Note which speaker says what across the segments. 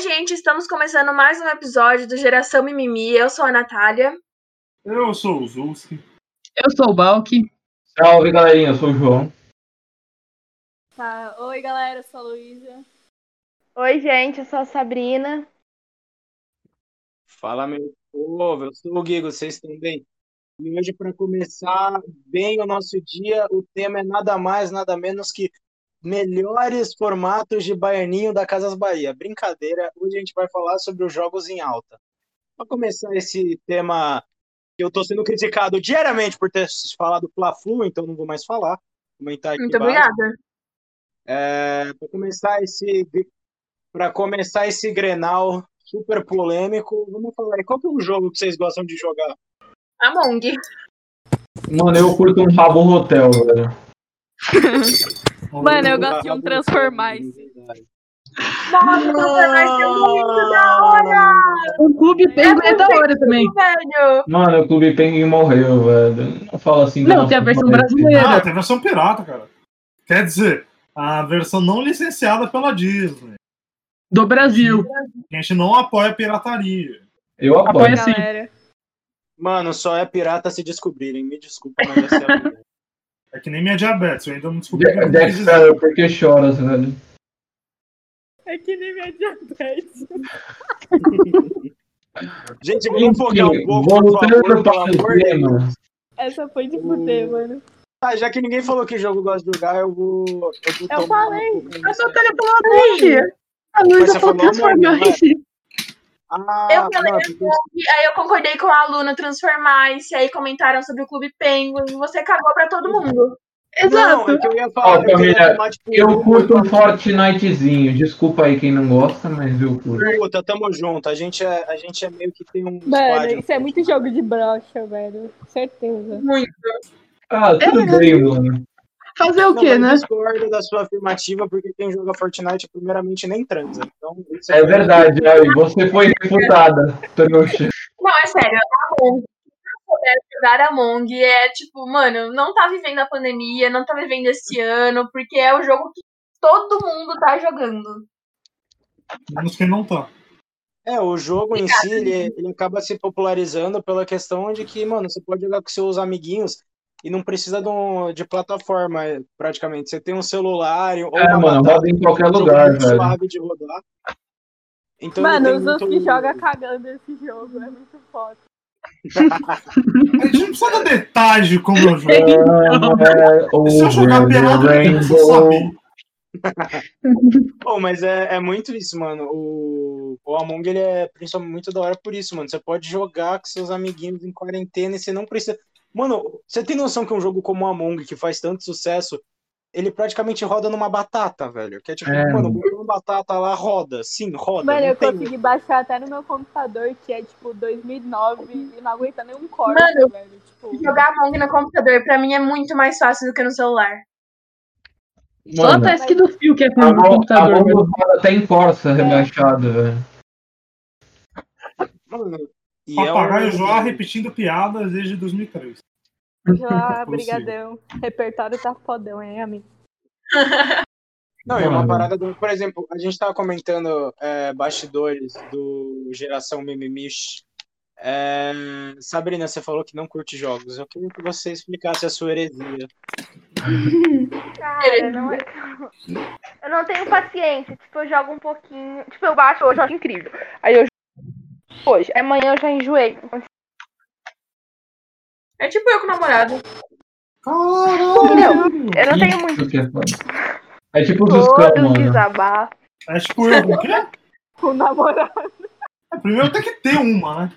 Speaker 1: Oi, gente, estamos começando mais um episódio do Geração Mimimi. Eu sou a Natália.
Speaker 2: Eu sou o Zulski.
Speaker 3: Eu sou o Balk.
Speaker 4: Salve, galerinha, eu sou o João.
Speaker 5: Tá. Oi, galera, eu sou a Luísa.
Speaker 6: Oi, gente, eu sou a Sabrina.
Speaker 7: Fala, meu povo, eu sou o Guigo, vocês estão bem? E hoje, para começar bem o nosso dia, o tema é nada mais, nada menos que melhores formatos de baianinho da Casas Bahia. Brincadeira, hoje a gente vai falar sobre os jogos em alta. Para começar esse tema, que eu estou sendo criticado diariamente por ter falado Fla-Flu, então não vou mais falar. Comentar aqui
Speaker 1: Muito
Speaker 7: embaixo.
Speaker 1: obrigada.
Speaker 7: É, para começar esse para começar esse Grenal super polêmico, vamos falar aí, qual que é o jogo que vocês gostam de jogar?
Speaker 1: Among.
Speaker 4: Mano, eu curto um rabo hotel, velho.
Speaker 5: Mano, eu gosto de um Transformais.
Speaker 1: Nossa, vai ser muito da hora!
Speaker 3: O Clube Penguin é da hora também.
Speaker 1: Velho,
Speaker 4: Mano, o Clube Penguin morreu, velho. Não fala assim.
Speaker 3: Não, tem a versão brasileira.
Speaker 2: Ah, tem versão pirata, cara. Quer dizer, a versão não licenciada pela Disney.
Speaker 3: Do Brasil.
Speaker 2: A gente não apoia a pirataria.
Speaker 4: Eu apoio.
Speaker 3: Apoia sim.
Speaker 7: Mano, só é pirata se descobrirem. Me desculpa, mas essa é a.
Speaker 2: É que nem minha diabetes, eu ainda não descobri que
Speaker 4: De-
Speaker 2: eu.
Speaker 4: Dexter, por que choras, velho?
Speaker 5: É que nem minha diabetes.
Speaker 7: Gente, vamos focar um pouco, por favor, pelo amor de Deus.
Speaker 5: Essa foi de fuder, mano.
Speaker 7: Ah, já que ninguém falou que jogo gosta de jogar, eu vou. Eu, vou
Speaker 5: Eu falei.
Speaker 7: um
Speaker 3: Natália falou Among. A Luísa falou
Speaker 7: falou
Speaker 3: Transformais.
Speaker 7: Ah,
Speaker 1: eu falei
Speaker 7: não, porque-
Speaker 1: aí eu concordei com a aluna Transformice, aí comentaram sobre o Clube Penguin, e você cagou pra todo mundo.
Speaker 7: Não,
Speaker 3: Exato.
Speaker 7: é eu ia falar.
Speaker 4: Ó,
Speaker 7: eu queria
Speaker 4: família,
Speaker 7: tomar, tipo,
Speaker 4: Eu curto um Fortnitezinho. Desculpa aí quem não gosta, mas eu curto.
Speaker 7: Puta, tamo junto. A gente é, a gente é meio que tem um.
Speaker 5: Mano,
Speaker 7: squad.
Speaker 5: isso é muito jogo de brocha, velho. Certeza.
Speaker 1: Muito.
Speaker 4: Ah, tudo
Speaker 3: É.
Speaker 4: bem, mano.
Speaker 3: Fazer o quê,
Speaker 7: eu
Speaker 3: né?
Speaker 7: discordo da sua afirmativa, porque quem joga Fortnite, primeiramente, nem transa. Então, isso
Speaker 4: É verdade, aí você foi refutada.
Speaker 1: Não, é sério, Among. Se não souber jogar Among, é tipo, mano, não tá vivendo a pandemia, não tá vivendo esse ano, porque é o jogo que todo mundo tá jogando.
Speaker 2: Menos quem não tá.
Speaker 7: É, o jogo em si, ele, ele acaba se popularizando pela questão de que, mano, você pode jogar com seus amiguinhos e não precisa de, um- de plataforma, praticamente. Você tem um celular ou
Speaker 4: É,
Speaker 7: uma
Speaker 4: mano,
Speaker 7: batata,
Speaker 4: roda em qualquer
Speaker 7: é um
Speaker 4: lugar, velho.
Speaker 7: suave de rodar. Então,
Speaker 5: Mano, os
Speaker 7: muito...
Speaker 5: que jogam cagando esse jogo. É muito foda.
Speaker 2: A gente não precisa dar detalhes de como eu jogo.
Speaker 4: É,
Speaker 2: Se eu jogar pelado, eu saber.
Speaker 7: Pô, mas é, é muito isso, mano. O, o Among, ele é principalmente muito da hora por isso, mano. Você pode jogar com seus amiguinhos em quarentena e você não precisa... Mano, você tem noção que um jogo como o Among, que faz tanto sucesso, ele praticamente roda numa batata, velho. Que é tipo,
Speaker 4: É,
Speaker 7: mano,
Speaker 4: mano.
Speaker 7: uma batata lá, roda. Sim, roda.
Speaker 5: Mano, eu
Speaker 7: tem...
Speaker 5: consegui baixar até no meu computador, que é tipo 2009, e não aguenta nenhum corte,
Speaker 1: Mano,
Speaker 5: velho. Tipo,
Speaker 1: Jogar Among no computador, pra mim, é muito mais fácil do que no celular.
Speaker 3: Só a
Speaker 4: Mano,
Speaker 3: task do fio que é com
Speaker 4: a
Speaker 3: o
Speaker 4: a
Speaker 3: computador. velho.
Speaker 4: roda até em Corsa rebaixado, velho.
Speaker 7: Mano, e é
Speaker 2: Papagaio
Speaker 7: um...
Speaker 2: Joá repetindo piadas desde 2003.
Speaker 5: já,
Speaker 2: Consigo.
Speaker 5: brigadão. Repertório tá fodão, hein, amigo?
Speaker 7: Não, é uma parada do. Por exemplo, a gente tava comentando é, bastidores do Geração Mimimish. É, Sabrina, você falou que não curte jogos. Eu queria que você explicasse a sua heresia.
Speaker 6: Cara, não é... eu não tenho paciência. Tipo, eu jogo um pouquinho. Tipo, eu baixo hoje, eu acho incrível. Aí eu jogo hoje. Amanhã eu já enjoei.
Speaker 1: É tipo eu com o namorado.
Speaker 2: Caralho!
Speaker 6: Eu não tenho muito
Speaker 4: é. É tipo os scam,
Speaker 6: todo um desabafo.
Speaker 2: É tipo eu, o quê?
Speaker 5: Com namorado.
Speaker 2: É, Primeiro tem que ter uma, né?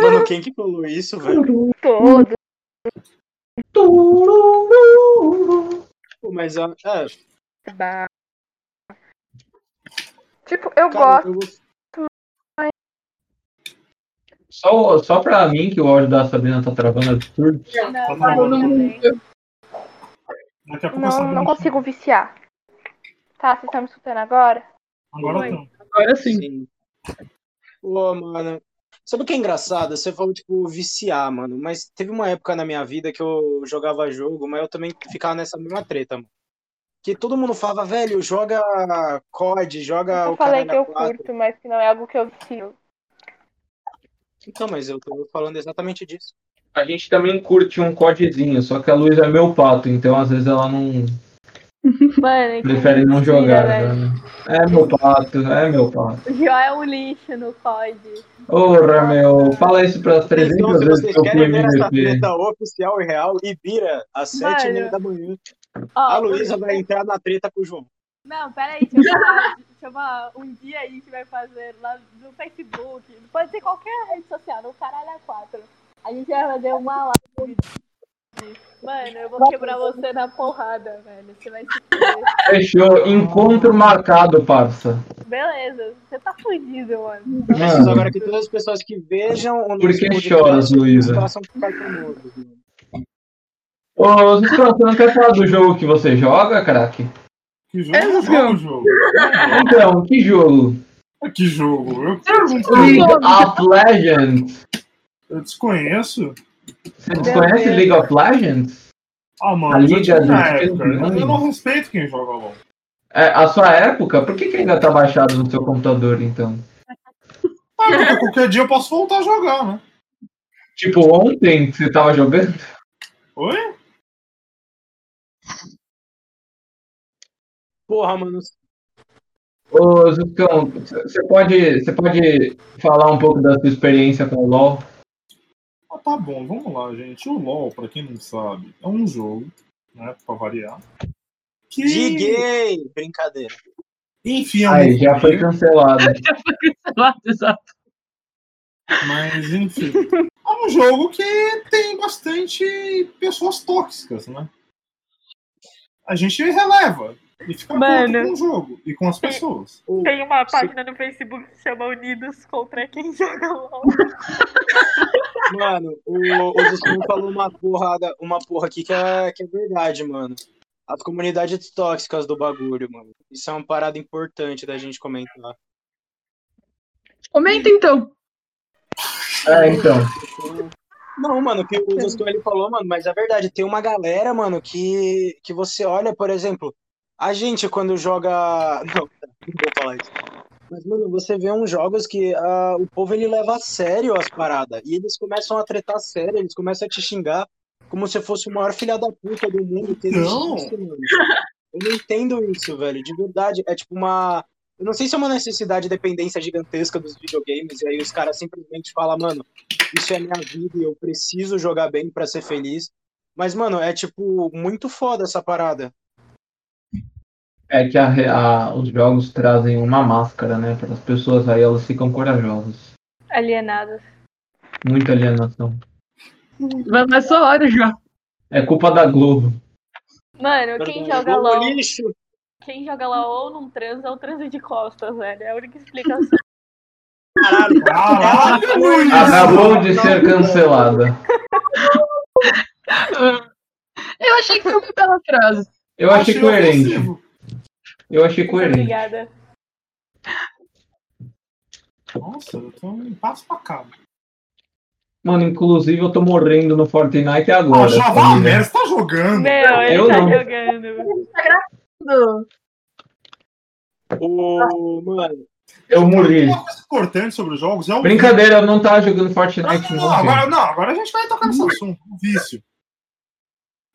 Speaker 7: Mano, quem que falou isso, velho?
Speaker 6: Todo.
Speaker 7: Pô, Mas, ó, é,
Speaker 6: Tipo, eu
Speaker 7: cara,
Speaker 6: gosto.
Speaker 7: eu gosto-
Speaker 4: Só, só pra mim que o áudio da Sabrina tá travando absurdo.
Speaker 5: Não,
Speaker 6: Não, não
Speaker 2: que-
Speaker 6: consigo viciar. Tá, vocês estão me escutando agora?
Speaker 2: Agora não.
Speaker 3: Agora sim.
Speaker 7: Sim. Pô, mano. Sabe o que é engraçado? Você falou, tipo, viciar, mano. Mas teve uma época na minha vida que eu jogava jogo, mas eu também ficava nessa mesma treta, mano. que todo mundo falava, velho, joga COD, joga
Speaker 6: Eu
Speaker 7: o
Speaker 6: falei que eu
Speaker 7: 4.
Speaker 6: curto, mas que não é algo que eu sigo.
Speaker 7: Então, mas eu tô falando exatamente disso.
Speaker 4: A gente também curte um codezinho, só que a Luísa é meu pato, então às vezes ela não
Speaker 5: Mano,
Speaker 4: prefere não
Speaker 5: mentira,
Speaker 4: jogar. né? É meu pato, é meu pato.
Speaker 5: O Jó é um lixo no COD.
Speaker 4: Porra, meu, fala isso para as 300
Speaker 7: Então, se
Speaker 4: vezes
Speaker 7: vocês
Speaker 4: que eu fui
Speaker 7: querem ver essa treta oficial e real, e vira às sete e meia
Speaker 5: Mano.
Speaker 7: da manhã.
Speaker 5: Ó,
Speaker 7: A Luísa vai entrar na treta com o João.
Speaker 5: Não, peraí, deixa eu falar. deixa eu falar. Um dia a gente vai fazer lá no Facebook, pode ser qualquer rede social, no Caralho a 4. A gente vai fazer uma live. Mano, eu vou quebrar você na porrada, velho. Você vai se.
Speaker 4: Fechou, encontro marcado, parça.
Speaker 5: Beleza, você tá fudido, mano.
Speaker 7: Eu preciso agora que todas as pessoas que vejam o
Speaker 4: Por que choras, Luísa? ô, Ziscão, você não quer falar do jogo que você joga, craque?
Speaker 2: Que jogo?
Speaker 3: É,
Speaker 2: Eu jogo.
Speaker 4: Então, que jogo?
Speaker 2: Que jogo? Eu pergunto.
Speaker 4: League of Legends.
Speaker 2: Eu desconheço.
Speaker 4: Você desconhece League of Legends?
Speaker 2: Ah, mano,
Speaker 4: A Liga dos
Speaker 2: época. Eu, não respeito quem joga LOL.
Speaker 4: É, a sua época? Por que, que ainda tá baixado no seu computador, então?
Speaker 2: Ah, porque qualquer dia eu posso voltar a jogar, né?
Speaker 4: Tipo, ontem que você tava jogando?
Speaker 2: Oi?
Speaker 7: Porra, mano.
Speaker 4: Ô, Ziscão, você pode, você pode falar um pouco da sua experiência com o LoL?
Speaker 2: Ah, tá bom, vamos lá, gente. O LoL, pra quem não sabe, é um jogo, né? Pra variar. Que,
Speaker 7: De gay! Brincadeira.
Speaker 2: enfim, é um
Speaker 4: Aí, já foi
Speaker 2: jogo,
Speaker 4: cancelado.
Speaker 3: Exato.
Speaker 2: Mas, enfim. É um jogo que tem bastante pessoas tóxicas, né? A gente releva e fica
Speaker 5: Mano.
Speaker 2: com o jogo e com as pessoas.
Speaker 5: Tem uma página no Facebook que chama Unidos contra quem joga LOL.
Speaker 7: Mano, o, o Justin falou uma porrada, uma porra aqui que é, que é verdade, mano. As comunidades tóxicas do bagulho, mano. Isso é uma parada importante da gente comentar.
Speaker 3: Comenta então.
Speaker 4: É, então.
Speaker 7: Não, mano, o que o Justin ele falou, mano, mas é verdade. Tem uma galera, mano, que, que você olha, por exemplo, a gente quando joga. Não, não vou falar isso. Mas, mano, você vê uns jogos que ah, o povo ele leva a sério as paradas. E eles começam a tretar sério, eles começam a te xingar como se fosse o maior filha da puta do mundo que
Speaker 2: Não.
Speaker 7: Eu não entendo isso, velho. De verdade. É tipo uma. Eu não sei se é uma necessidade de dependência gigantesca dos videogames, e aí os caras simplesmente falam, mano, isso é minha vida e eu preciso jogar bem pra ser feliz. Mas, mano, é tipo muito foda essa parada.
Speaker 4: É que a a- os jogos trazem uma máscara, né? Para as pessoas aí, elas ficam corajosas.
Speaker 5: Alienados.
Speaker 4: Muita alienação.
Speaker 3: Vai nessa hora já.
Speaker 4: É culpa da Globo.
Speaker 5: Mano, quem joga LOL,
Speaker 7: lixo.
Speaker 5: quem joga LOL ou não transa ou transa de costas, velho. É a única explicação.
Speaker 7: Caralho.
Speaker 2: Caralho, Luiz!
Speaker 4: Acabou de ser cancelada.
Speaker 3: Eu achei que foi uma bela frase.
Speaker 4: Eu achei coerente.
Speaker 2: ofensivo.
Speaker 4: Eu achei coerente.
Speaker 5: Obrigada.
Speaker 2: Nossa, eu tô um passo pra cá.
Speaker 4: Mano, inclusive eu tô morrendo no Fortnite agora.
Speaker 2: Ah, já merda, você tá jogando.
Speaker 5: Meu, ele
Speaker 4: Eu
Speaker 5: tá
Speaker 4: não.
Speaker 5: jogando.
Speaker 7: O, mano,
Speaker 4: Eu morri.
Speaker 2: Uma coisa importante sobre os jogos é o
Speaker 4: Brincadeira, eu não tava jogando
Speaker 2: Não,
Speaker 4: Fortnite,
Speaker 2: não,
Speaker 4: não.
Speaker 2: não, agora, não, agora a gente vai tocar nesse assunto, o vício.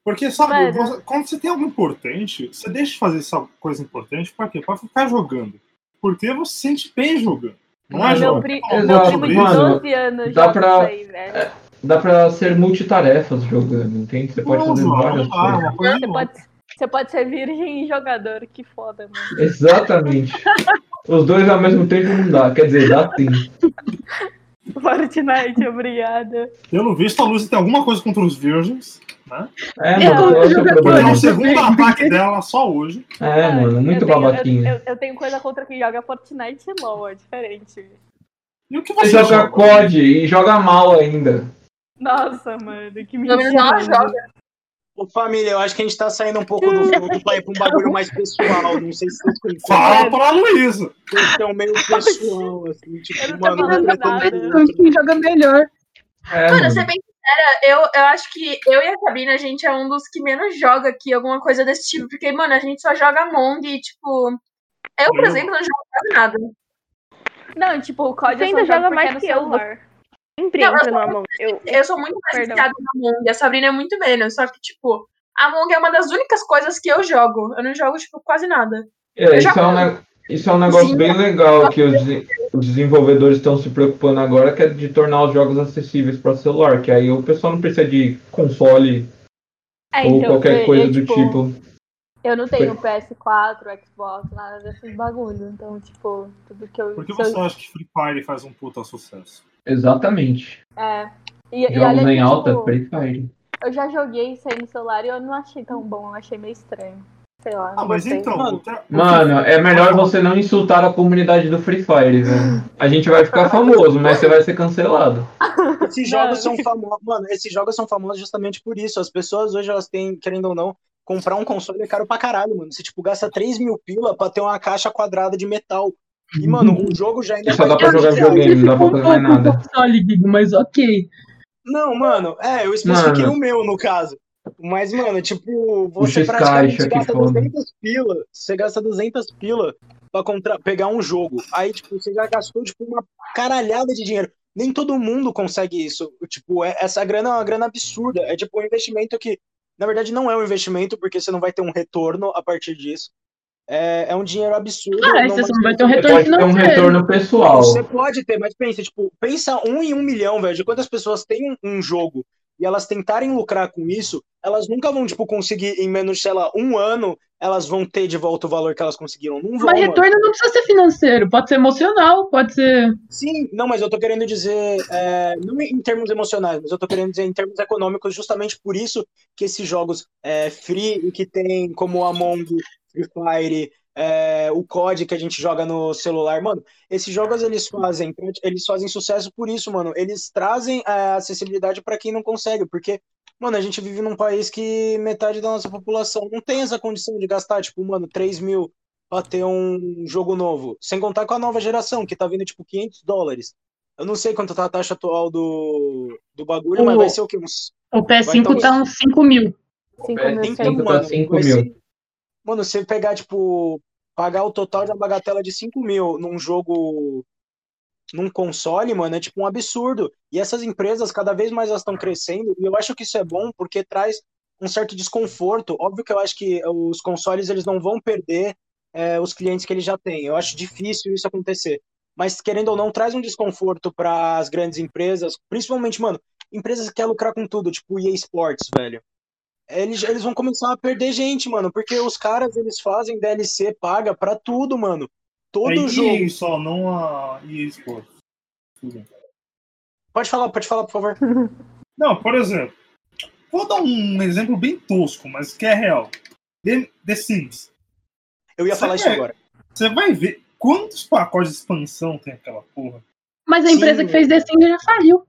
Speaker 2: Porque, sabe,
Speaker 5: Mano.
Speaker 2: você- quando você tem algo importante, você deixa de fazer essa coisa importante pra quê? Pra ficar jogando. Porque você se sente bem jogando. Não é,
Speaker 5: Meu, pri... Meu primo de
Speaker 2: isso.
Speaker 4: mano,
Speaker 5: 12 anos
Speaker 4: dá
Speaker 5: joga
Speaker 4: pra-
Speaker 5: isso aí, velho.
Speaker 4: Dá pra ser multitarefas jogando, entende? Você pode
Speaker 2: Não,
Speaker 4: fazer várias
Speaker 2: não é
Speaker 4: coisas.
Speaker 2: coisa
Speaker 5: Você
Speaker 2: de
Speaker 5: pode, você pode ser virgem e jogador, que foda, mano.
Speaker 4: Exatamente. Os dois ao mesmo tempo não dá. Quer dizer, dá sim.
Speaker 5: Fortnite, obrigada.
Speaker 2: Pelo visto, a Lúcia tem alguma coisa contra os virgens.
Speaker 4: É,
Speaker 3: Eu
Speaker 4: mano,
Speaker 3: tô
Speaker 4: qual é o
Speaker 3: jogando
Speaker 2: é segundo ataque dela só hoje.
Speaker 4: É, mano, muito
Speaker 5: eu tenho,
Speaker 4: babaquinha.
Speaker 5: Eu, eu, eu tenho coisa contra quem joga Fortnite e LOL, é diferente.
Speaker 2: E o que
Speaker 4: Você
Speaker 2: você
Speaker 4: joga
Speaker 2: joga?
Speaker 4: COD e joga mal ainda.
Speaker 5: Nossa, mano, que mentira.
Speaker 1: joga.
Speaker 7: ô, família, eu acho que a gente tá saindo um pouco do fogo pra ir pra um bagulho mais pessoal. Não sei se vocês conhecem.
Speaker 2: Fala pra Luísa.
Speaker 7: Questão meio pessoal, assim,
Speaker 5: Eu
Speaker 7: tipo,
Speaker 5: não tô
Speaker 7: mano, um
Speaker 5: falando
Speaker 7: tretando
Speaker 5: nada.
Speaker 7: com o outro.
Speaker 3: Quem joga melhor.
Speaker 4: É,
Speaker 1: Mano,
Speaker 4: mano.
Speaker 1: ser bem eu, eu acho que eu e a Sabina, a gente é um dos que menos joga aqui alguma coisa desse tipo. Porque, mano, a gente só joga Among e, tipo. Eu, por
Speaker 2: Eu-
Speaker 1: exemplo, não jogo quase nada.
Speaker 5: Não, tipo, o
Speaker 6: Você
Speaker 5: eu só
Speaker 6: ainda
Speaker 5: jogo
Speaker 6: joga mais
Speaker 5: é no
Speaker 6: que eu,
Speaker 5: celular.
Speaker 6: Sempre
Speaker 1: Não, eu sou
Speaker 6: no Among. Eu,
Speaker 1: Eu sou muito mais viciada no Among. A Sabrina é muito menos. Só que, tipo, Among é uma das únicas coisas que eu jogo. Eu não jogo, tipo, quase nada.
Speaker 4: É, isso,
Speaker 1: já-
Speaker 4: é um, isso é um negócio
Speaker 1: Sim.
Speaker 4: bem legal que os, os desenvolvedores estão se preocupando agora, que é de tornar os jogos acessíveis para celular, que aí o pessoal não precisa de console
Speaker 5: É,
Speaker 4: ou
Speaker 5: então,
Speaker 4: qualquer
Speaker 5: eu-
Speaker 4: coisa
Speaker 5: eu,
Speaker 4: do tipo.
Speaker 5: Eu não tenho PS4, Xbox, nada desses bagulho. Então, tipo, tudo que eu.
Speaker 2: Por que
Speaker 5: se eu-
Speaker 2: você acha que Free Fire faz um puta sucesso?
Speaker 4: Exatamente.
Speaker 5: É. E, e
Speaker 4: Jogos
Speaker 5: olha
Speaker 4: em alta,
Speaker 5: tipo,
Speaker 4: Free Fire.
Speaker 5: eu já joguei isso aí no celular e eu não achei tão bom, eu achei meio estranho. Sei lá.
Speaker 2: Ah, mas então.
Speaker 7: Mano,
Speaker 4: é melhor você não insultar a comunidade do Free Fire, velho. A gente vai ficar famoso, mas você vai ser cancelado.
Speaker 7: Esses jogos são famosos, mano, esses jogos são famosos justamente por isso. As pessoas hoje, elas têm, querendo ou não, comprar um console é caro pra caralho, mano. Você, tipo, gasta 3 mil pila pra ter uma caixa quadrada de metal. E, mano, o jogo já ainda
Speaker 4: só dá pra jogar
Speaker 7: 20 reais.
Speaker 4: videogame, não dá pra fazer mais nada.
Speaker 3: console, mas ok.
Speaker 7: Não, mano, é, eu especifiquei
Speaker 4: Mano.
Speaker 7: o meu, no caso. Mas, mano, tipo, você
Speaker 4: X-Caixa,
Speaker 7: praticamente gasta
Speaker 4: foda.
Speaker 7: 200 pila, você gasta 200 pila pra contra... pegar um jogo. Aí, tipo, você já gastou, tipo, uma caralhada de dinheiro. Nem todo mundo consegue isso. Tipo, é- essa grana é uma grana absurda. É, tipo, um investimento que, na verdade, não é um investimento, porque você não vai ter um retorno a partir disso. É, é um dinheiro absurdo.
Speaker 3: Ah,
Speaker 7: numa
Speaker 3: você não vai ter um retorno
Speaker 4: Pode ter um retorno pessoal.
Speaker 7: você pode ter, mas pensa, tipo, pensa um em um milhão, velho, de quantas pessoas têm um jogo e elas tentarem lucrar com isso, elas nunca vão, tipo, conseguir em menos, sei lá, um ano, elas vão ter de volta o valor que elas conseguiram. Não vão,
Speaker 3: Mas
Speaker 7: mano.
Speaker 3: retorno não precisa ser financeiro, pode ser emocional, pode ser.
Speaker 7: Sim, não, mas eu tô querendo dizer, é, não em termos emocionais, mas eu tô querendo dizer em termos econômicos, justamente por isso que esses jogos é, free e que tem como Among, Free Fire, é, o COD que a gente joga no celular, mano, esses jogos eles fazem, eles fazem sucesso por isso, mano. Eles trazem a acessibilidade pra quem não consegue, porque, mano, a gente vive num país que metade da nossa população não tem essa condição de gastar, tipo, mano, 3 mil pra ter um jogo novo. Sem contar com a nova geração, que tá vindo, tipo, 500 dólares. Eu não sei quanto tá a taxa atual do, do bagulho,
Speaker 3: O-
Speaker 7: mas vai ser o quê? Uns
Speaker 3: O PS5
Speaker 7: Vai tá
Speaker 3: tá uns 5 mil.
Speaker 5: 5
Speaker 4: É,
Speaker 5: mil
Speaker 4: tá cinco
Speaker 7: vai
Speaker 4: mil.
Speaker 7: Mano, você pegar, tipo, pagar o total da bagatela de 5 mil num jogo, num console, mano, é tipo um absurdo. E essas empresas, cada vez mais elas estão crescendo, e eu acho que isso é bom porque traz um certo desconforto. Óbvio que eu acho que os consoles, eles não vão perder é, os clientes que eles já têm. Eu acho difícil isso acontecer. Mas, querendo ou não, traz um desconforto para as grandes empresas, principalmente, mano, empresas que querem lucrar com tudo, tipo EA Sports, velho eles, eles vão começar a perder gente, mano, porque os caras eles fazem DLC paga pra tudo, mano. Todo
Speaker 2: é
Speaker 7: jogo.
Speaker 2: EA só, não a EA Sports.
Speaker 7: Pode falar, pode falar, por favor.
Speaker 2: Não, por exemplo, vou dar um exemplo bem tosco, mas que é real. The, The Sims.
Speaker 7: Eu ia
Speaker 2: Você
Speaker 7: falar isso agora.
Speaker 2: Você vai ver quantos pacotes de expansão tem aquela porra.
Speaker 3: Mas a
Speaker 7: Sim.
Speaker 3: empresa que fez The Sims já faliu.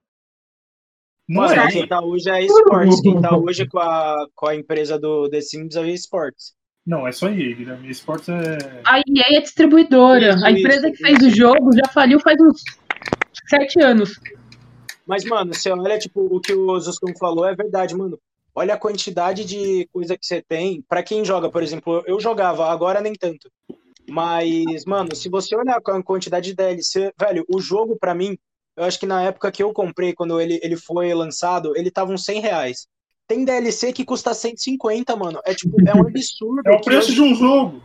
Speaker 7: Mano,
Speaker 2: é?
Speaker 7: quem tá hoje é a Esports. Quem tá hoje com a, com a empresa do The Sims é a Esports.
Speaker 2: Não, é só EA, Guilherme. Esportes é.
Speaker 3: A EA é distribuidora.
Speaker 7: Isso,
Speaker 3: a empresa
Speaker 7: isso,
Speaker 3: que fez o jogo já faliu faz uns 7 anos.
Speaker 7: Mas, mano, você olha, tipo, o que o Zuscon falou é verdade, mano. Olha a quantidade de coisa que você tem. Pra quem joga, por exemplo, eu jogava, agora nem tanto. Mas, mano, se você olhar com a quantidade de DLC, velho, o jogo, pra mim, eu acho que na época que eu comprei, quando ele, ele foi lançado, ele tava uns 100 reais. Tem DLC que custa 150, mano. É tipo, é um absurdo.
Speaker 2: É o
Speaker 7: que
Speaker 2: preço
Speaker 7: hoje-
Speaker 2: de um jogo.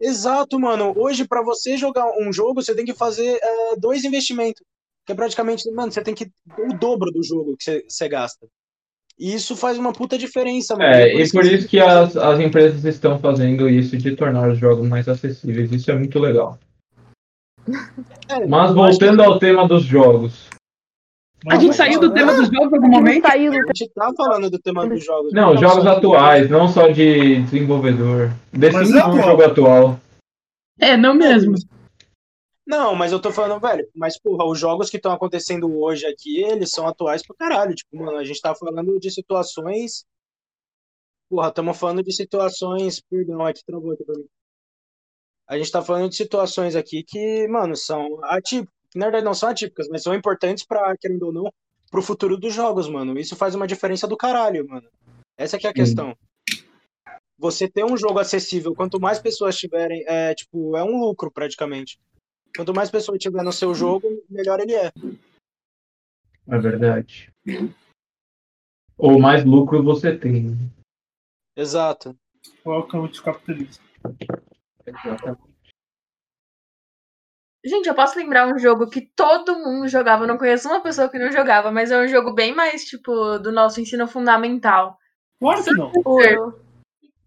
Speaker 7: Exato, mano. Hoje, pra você jogar um jogo, você tem que fazer é, dois investimentos. Que é praticamente, mano, você tem que o dobro do jogo que você, você gasta. E isso faz uma puta diferença, mano.
Speaker 4: É,
Speaker 7: E
Speaker 4: e por isso que as, as empresas estão fazendo isso de tornar os jogos mais acessíveis. Isso é muito legal.
Speaker 7: É,
Speaker 4: Mas
Speaker 7: que
Speaker 4: voltando ao tema dos jogos.
Speaker 3: A gente saiu do tema dos jogos em algum momento.
Speaker 6: Saiu
Speaker 7: A gente tá falando do tema dos jogos.
Speaker 4: Não,
Speaker 7: tá
Speaker 4: jogos atuais, não só de desenvolvedor. The
Speaker 2: Mas
Speaker 4: Sims
Speaker 2: é
Speaker 4: é um jogo atual.
Speaker 3: É, não mesmo.
Speaker 7: Não, mas eu tô falando, velho, mas porra, os jogos que estão acontecendo hoje aqui, eles são atuais pra caralho. Tipo, mano, a gente tá falando de situações. Porra, estamos falando de situações. Perdão, aqui travou aqui pra mim. A gente tá falando de situações aqui que, mano, são atípicas. Na verdade, não são atípicas, mas são importantes pra, querendo ou não, pro futuro dos jogos, mano. Isso faz uma diferença do caralho, mano. Essa que é a
Speaker 4: Sim.
Speaker 7: questão. Você ter um jogo acessível, quanto mais pessoas tiverem, é tipo, é um lucro praticamente. Quanto mais pessoas tiver no seu jogo, melhor ele é.
Speaker 4: É verdade. Ou mais lucro você tem.
Speaker 7: Exato.
Speaker 2: Welcome to capitalismo.
Speaker 4: Exatamente.
Speaker 1: Gente, eu posso lembrar um jogo que todo mundo jogava. Eu não conheço uma pessoa que não jogava, mas é um jogo bem mais, tipo, do nosso ensino fundamental.
Speaker 2: Claro que não.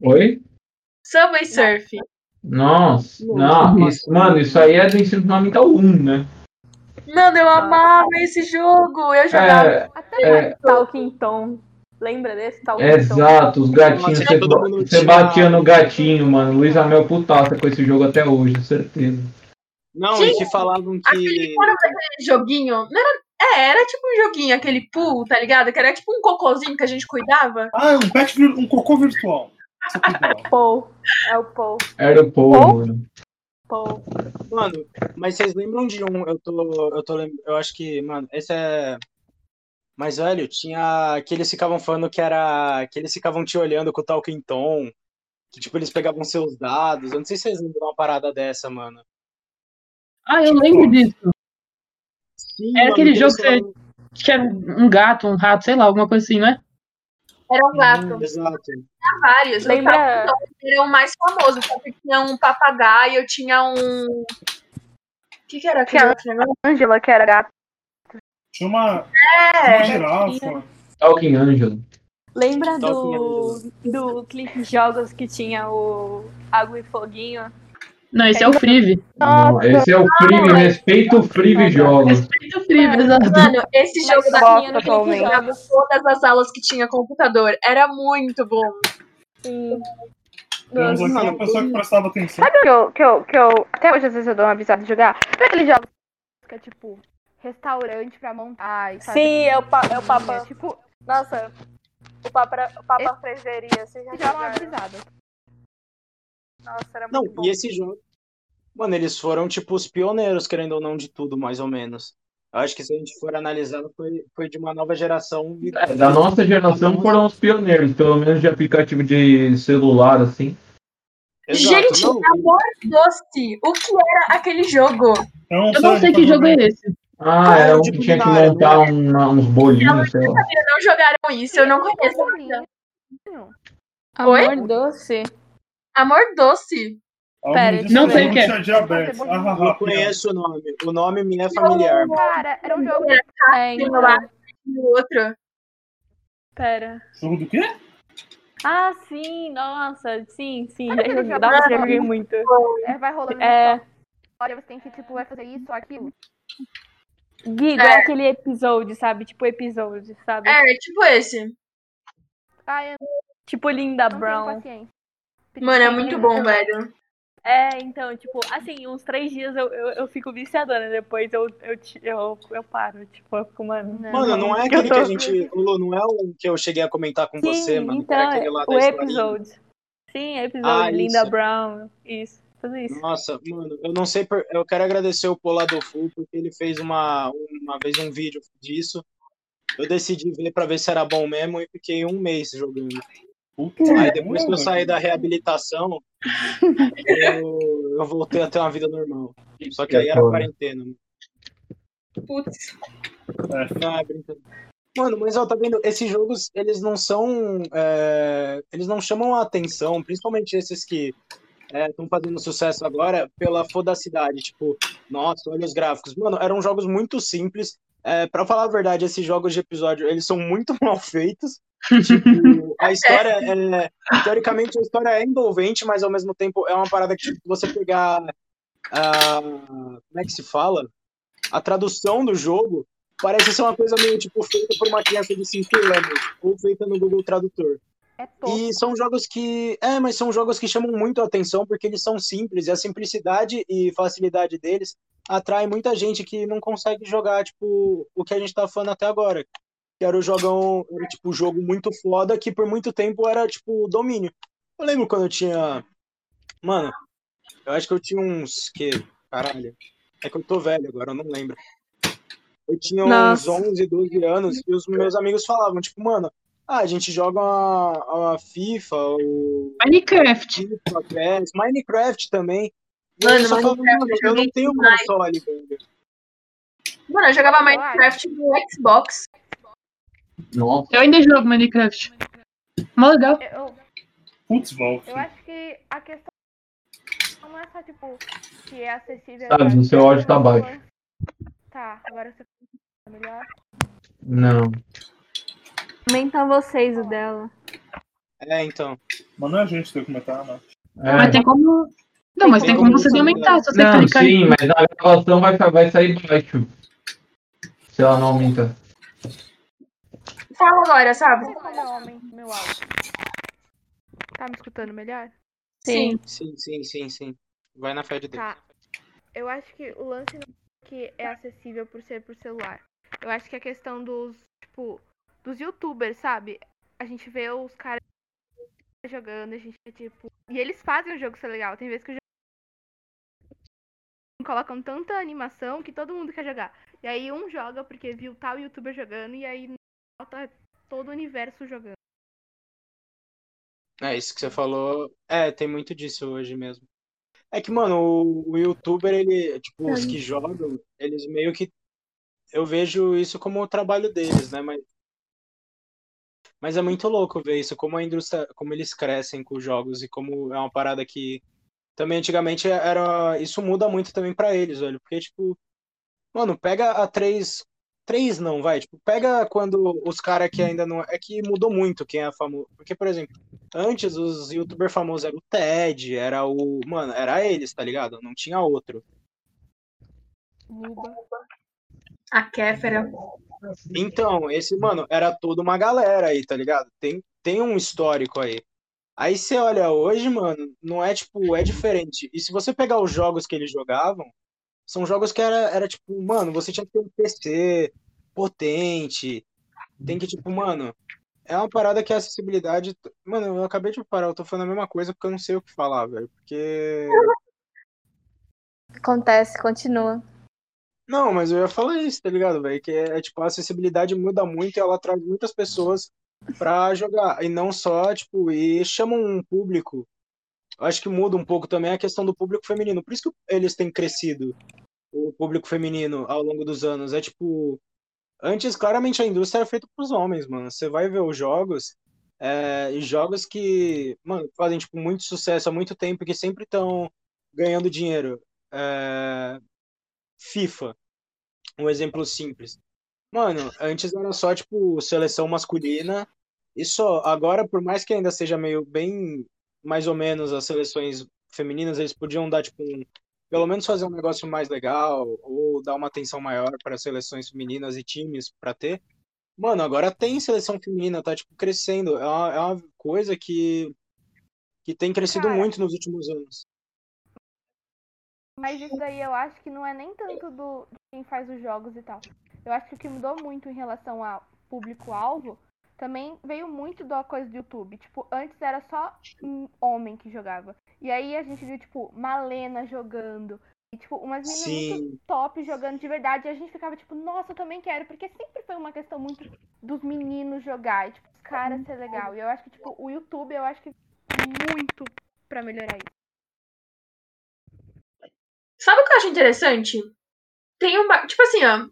Speaker 4: Oi?
Speaker 1: Subway Surf.
Speaker 4: Nossa, não, isso, mano, isso aí é do ensino fundamental 1, né?
Speaker 1: Mano, eu amava esse jogo. Eu jogava.
Speaker 4: É,
Speaker 6: Até
Speaker 4: é,
Speaker 5: Talking Tom. Lembra desse? Talking Tom?
Speaker 4: exato, os gatinhos. Você, você batia no gatinho, mano. Luiz Amel putaça com esse jogo até hoje, certeza.
Speaker 7: Não,
Speaker 1: Gente,
Speaker 7: e que falavam
Speaker 1: Aquele,
Speaker 7: que.
Speaker 1: aquele joguinho? Não era, é, era tipo um joguinho, aquele pool, tá ligado? Que era tipo um cocôzinho que a gente cuidava.
Speaker 2: Ah, um pet, um cocô virtual. Cuidava.
Speaker 5: Paul. É o Paul.
Speaker 4: Era o Paul,
Speaker 6: Paul?
Speaker 4: mano.
Speaker 5: Paul.
Speaker 7: Mano, mas vocês lembram de um. Eu tô. Eu tô Eu acho que, mano, esse é. Mais velho, tinha. Que eles ficavam falando que era. Que eles ficavam te olhando com o Talking Tom. Que, tipo, eles pegavam seus dados. Eu não sei se vocês lembram de uma parada dessa, mano.
Speaker 3: Ah, eu lembro disso.
Speaker 7: Sim,
Speaker 3: Era
Speaker 7: mano,
Speaker 3: aquele
Speaker 7: que
Speaker 3: jogo que você- que era um gato, um rato, sei lá, alguma coisa assim, né?
Speaker 1: Era um gato.
Speaker 7: Exato.
Speaker 1: Tinha vários. O
Speaker 5: Lembra?
Speaker 1: Talking Tom era o mais famoso, só que tinha um papagaio, tinha um. O que, que era aquele negócio?
Speaker 6: Angela, que era gata.
Speaker 2: Tinha uma,
Speaker 1: É,
Speaker 2: uma girafa.
Speaker 4: Talking Angel.
Speaker 5: Lembra
Speaker 7: Talking
Speaker 5: do, do clipe jogos que tinha o Água e Foguinho?
Speaker 3: Não, esse é o Frive.
Speaker 4: Não, esse é o Frive, respeita o Frive Jogos.
Speaker 3: Respeita o Frive, exato.
Speaker 1: Mano, esse jogo
Speaker 5: Mas
Speaker 1: da
Speaker 6: gosto
Speaker 5: tinha no clipe
Speaker 6: atualmente.
Speaker 5: jogos.
Speaker 1: todas as aulas que tinha computador. Era muito bom.
Speaker 5: Sim.
Speaker 2: Aqui uma pessoa que prestava atenção.
Speaker 6: Sabe o que eu, que eu, que eu. Até hoje, às vezes, eu dou uma avisada de jogar? Sabe aqueles jogos que é tipo restaurante pra montar e
Speaker 5: Sim, é o, pa, é o? Papa.
Speaker 6: Tipo,
Speaker 5: Nossa, o Papa, o Papa Freseria. Vocês já
Speaker 6: já é uma avisada.
Speaker 5: Nossa, era
Speaker 7: Não,
Speaker 5: muito bom.
Speaker 7: e esse jogo. Mano, eles foram, tipo, os pioneiros, querendo ou não, de tudo, mais ou menos. Eu acho que se a gente for analisar, foi, foi de uma nova geração.
Speaker 4: É, da nossa geração foram os pioneiros, pelo menos de aplicativo de celular, assim.
Speaker 7: Exato,
Speaker 1: Gente,
Speaker 7: não,
Speaker 1: amor doce. O que era aquele jogo?
Speaker 2: Eu
Speaker 3: Eu não sei que jogo é esse.
Speaker 4: Ah,
Speaker 7: Ah,
Speaker 4: é um
Speaker 7: de
Speaker 4: que tinha que
Speaker 7: culinária,
Speaker 4: montar um- uns bolinhos, sei lá.
Speaker 1: Não jogaram isso, eu não conheço ainda. Oi?
Speaker 5: Amor doce.
Speaker 1: Amor doce.
Speaker 5: Pera,
Speaker 3: não sei o que é.
Speaker 2: Diabetes. Ah, ah,
Speaker 7: eu
Speaker 2: ah,
Speaker 7: conheço o nome. O nome me é familiar.
Speaker 6: Cara, era um jogo.
Speaker 5: É,
Speaker 1: Tem
Speaker 5: então,
Speaker 1: outro.
Speaker 5: pera.
Speaker 2: Jogo do quê?
Speaker 5: Ah, sim, nossa, sim, sim.
Speaker 6: Olha
Speaker 5: Já joguei, nossa, já joguei muito.
Speaker 6: É, vai rolando
Speaker 5: É,
Speaker 6: história, você tem que, tipo, vai fazer isso ou aquilo.
Speaker 5: Gigo, é aquele episódio, sabe? Tipo episódio, sabe?
Speaker 1: É, tipo esse.
Speaker 6: Ah, eu
Speaker 5: Tipo Linda
Speaker 6: não
Speaker 5: Brown.
Speaker 1: Mano, é muito bom, velho.
Speaker 5: É, então, tipo, assim, uns três dias eu, eu, eu fico viciadona, depois eu, eu, eu, eu paro, tipo, eu fico, mano.
Speaker 7: Mano, não é aquele
Speaker 5: tô-
Speaker 7: que a gente. Ô, Lu, não é o que eu cheguei a comentar com você,
Speaker 5: Sim,
Speaker 7: mano. que
Speaker 5: então,
Speaker 7: era aquele lá da
Speaker 5: o episódio. Sim, é episódio,
Speaker 7: Ah,
Speaker 5: Linda
Speaker 7: isso.
Speaker 5: Brown, isso, tudo isso.
Speaker 7: Nossa, mano, eu não sei. Por... Eu quero agradecer o Polado Full porque ele fez uma, uma vez um vídeo disso. Eu decidi ver pra ver se era bom mesmo e fiquei um mês jogando.
Speaker 2: Puta,
Speaker 7: Aí depois que eu saí da reabilitação, eu, eu voltei a ter uma vida normal. Só que aí era quarentena. né?
Speaker 1: Putz.
Speaker 7: Ah, brincadeira. Mano, mas ó, tá vendo? Esses jogos, eles não são. é, Eles não chamam a atenção, principalmente esses que estão fazendo sucesso agora, pela fodacidade. Tipo, nossa, olha os gráficos. Mano, eram jogos muito simples. É, para falar a verdade, esses jogos de episódio, eles são muito mal feitos. Tipo, a história é. Teoricamente, a história é envolvente, mas ao mesmo tempo é uma parada que, tipo, você pegar. ah, como é que se fala? A tradução do jogo parece ser uma coisa meio, tipo, feita por uma criança de 5 anos, ou feita no Google Tradutor.
Speaker 6: É.
Speaker 7: E são jogos que. É, mas são jogos que chamam muito a atenção porque eles são simples e a simplicidade e facilidade deles atrai muita gente que não consegue jogar, tipo, o que a gente tá falando até agora. Que era o jogão, era tipo, jogo muito foda que por muito tempo era, tipo, domínio. Eu lembro quando eu tinha. Mano, eu acho que eu tinha uns. Que? Caralho. É que eu tô velho agora, eu não lembro. eu tinha uns
Speaker 6: Nossa.
Speaker 7: 11, 12 anos e os meus amigos falavam, tipo, mano, ah, a gente joga a, a FIFA, o
Speaker 3: Minecraft.
Speaker 7: FIFA, PES, Minecraft também.
Speaker 1: Mano,
Speaker 7: eu falava,
Speaker 1: Minecraft
Speaker 7: mano,
Speaker 1: eu
Speaker 7: eu não tenho
Speaker 1: demais.
Speaker 7: console, velho.
Speaker 1: Mano, eu jogava Minecraft no Xbox.
Speaker 4: Nossa.
Speaker 3: Eu ainda jogo Minecraft. Mó legal.
Speaker 6: Eu, eu acho que a questão não é só, tipo, que é acessível.
Speaker 4: Sabe,
Speaker 6: agora,
Speaker 4: o seu áudio tá baixo.
Speaker 6: Tá, agora você tá melhor.
Speaker 4: Não.
Speaker 5: Comentam vocês o dela.
Speaker 7: É, então.
Speaker 2: Mas não é a gente tem que comentar, né?
Speaker 4: É.
Speaker 3: Mas tem como. Não, mas tem como vocês aumentar se você
Speaker 4: Não,
Speaker 3: clicar
Speaker 4: sim, mas na gravação vai, vai sair baixo. Se ela não aumenta.
Speaker 1: Fala agora, sabe?
Speaker 6: Não meu áudio. Tá me escutando melhor?
Speaker 1: Sim.
Speaker 7: Sim, sim, sim, sim. Vai na fé de Deus.
Speaker 6: Tá. Eu acho que o lance não que é acessível por ser por celular. Eu acho que a questão dos, tipo, dos youtubers, sabe? A gente vê os caras jogando, a gente vê, tipo. E eles fazem o jogo ser legal. Tem vezes que o jogo. Colocam tanta animação que todo mundo quer jogar. E aí um joga porque viu tal youtuber jogando e aí tá todo o universo jogando.
Speaker 7: É, isso que você falou. É, tem muito disso hoje mesmo. É que, mano, o, o youtuber, ele, tipo, os que jogam, eles meio que. Eu vejo isso como o trabalho deles, né? Mas. Mas é muito louco ver isso, como a indústria, como eles crescem com os jogos e como é uma parada que também antigamente era. Isso muda muito também pra eles, velho. Porque, tipo, mano, pega a três. Três não, vai. Tipo, pega quando os caras que ainda não. É que mudou muito quem é famoso. Porque, por exemplo, antes os youtubers famosos era o Ted, era o. Mano, era eles, tá ligado? Não tinha outro.
Speaker 1: A Kéfera.
Speaker 7: Então, esse, mano, era toda uma galera aí, tá ligado? Tem, tem um histórico aí. Aí você olha hoje, mano, não é tipo, é diferente. E se você pegar os jogos que eles jogavam, são jogos que era, era tipo, mano, você tinha que ter um PC potente. Tem que, tipo, mano, é uma parada que a acessibilidade. Mano, eu acabei de parar, eu tô falando a mesma coisa porque eu não sei o que falar, velho. Porque.
Speaker 5: Acontece, continua.
Speaker 7: Não, mas eu ia falar isso, tá ligado, velho? Que é, é, tipo, a acessibilidade muda muito e ela traz muitas pessoas pra jogar. E não só, tipo, e chama um público. Acho que muda um pouco também a questão do público feminino. Por isso que eles têm crescido, o público feminino, ao longo dos anos. É tipo. Antes, claramente, a indústria era feita pros homens, mano. Você vai ver os jogos. É, jogos que, mano, fazem, tipo, muito sucesso há muito tempo e que sempre estão ganhando dinheiro. É, FIFA, um exemplo simples. Mano, antes era só, tipo, seleção masculina e só. Agora, por mais que ainda seja meio bem, mais ou menos, as seleções femininas, eles podiam dar, tipo, um, pelo menos fazer um negócio mais legal ou dar uma atenção maior para seleções femininas e times para ter. Mano, agora tem seleção feminina, tá, tipo, crescendo. É uma, é uma coisa que, que tem crescido
Speaker 6: Cara.
Speaker 7: muito nos últimos anos.
Speaker 6: Mas isso daí eu acho que não é nem tanto do quem faz os jogos e tal. Eu acho que o que mudou muito em relação ao público-alvo também veio muito da coisa do YouTube. Tipo, antes era só um homem que jogava. E aí a gente viu, tipo, Malena jogando. E, tipo, umas meninas
Speaker 7: Sim.
Speaker 6: muito top jogando de verdade. E a gente ficava, tipo, nossa, eu também quero. Porque sempre foi uma questão muito dos meninos jogar. E, tipo, os caras ser legal. E eu acho que, tipo, o YouTube, eu acho que muito pra melhorar isso.
Speaker 1: Sabe o que eu acho interessante? Tem uma. Tipo assim, ó.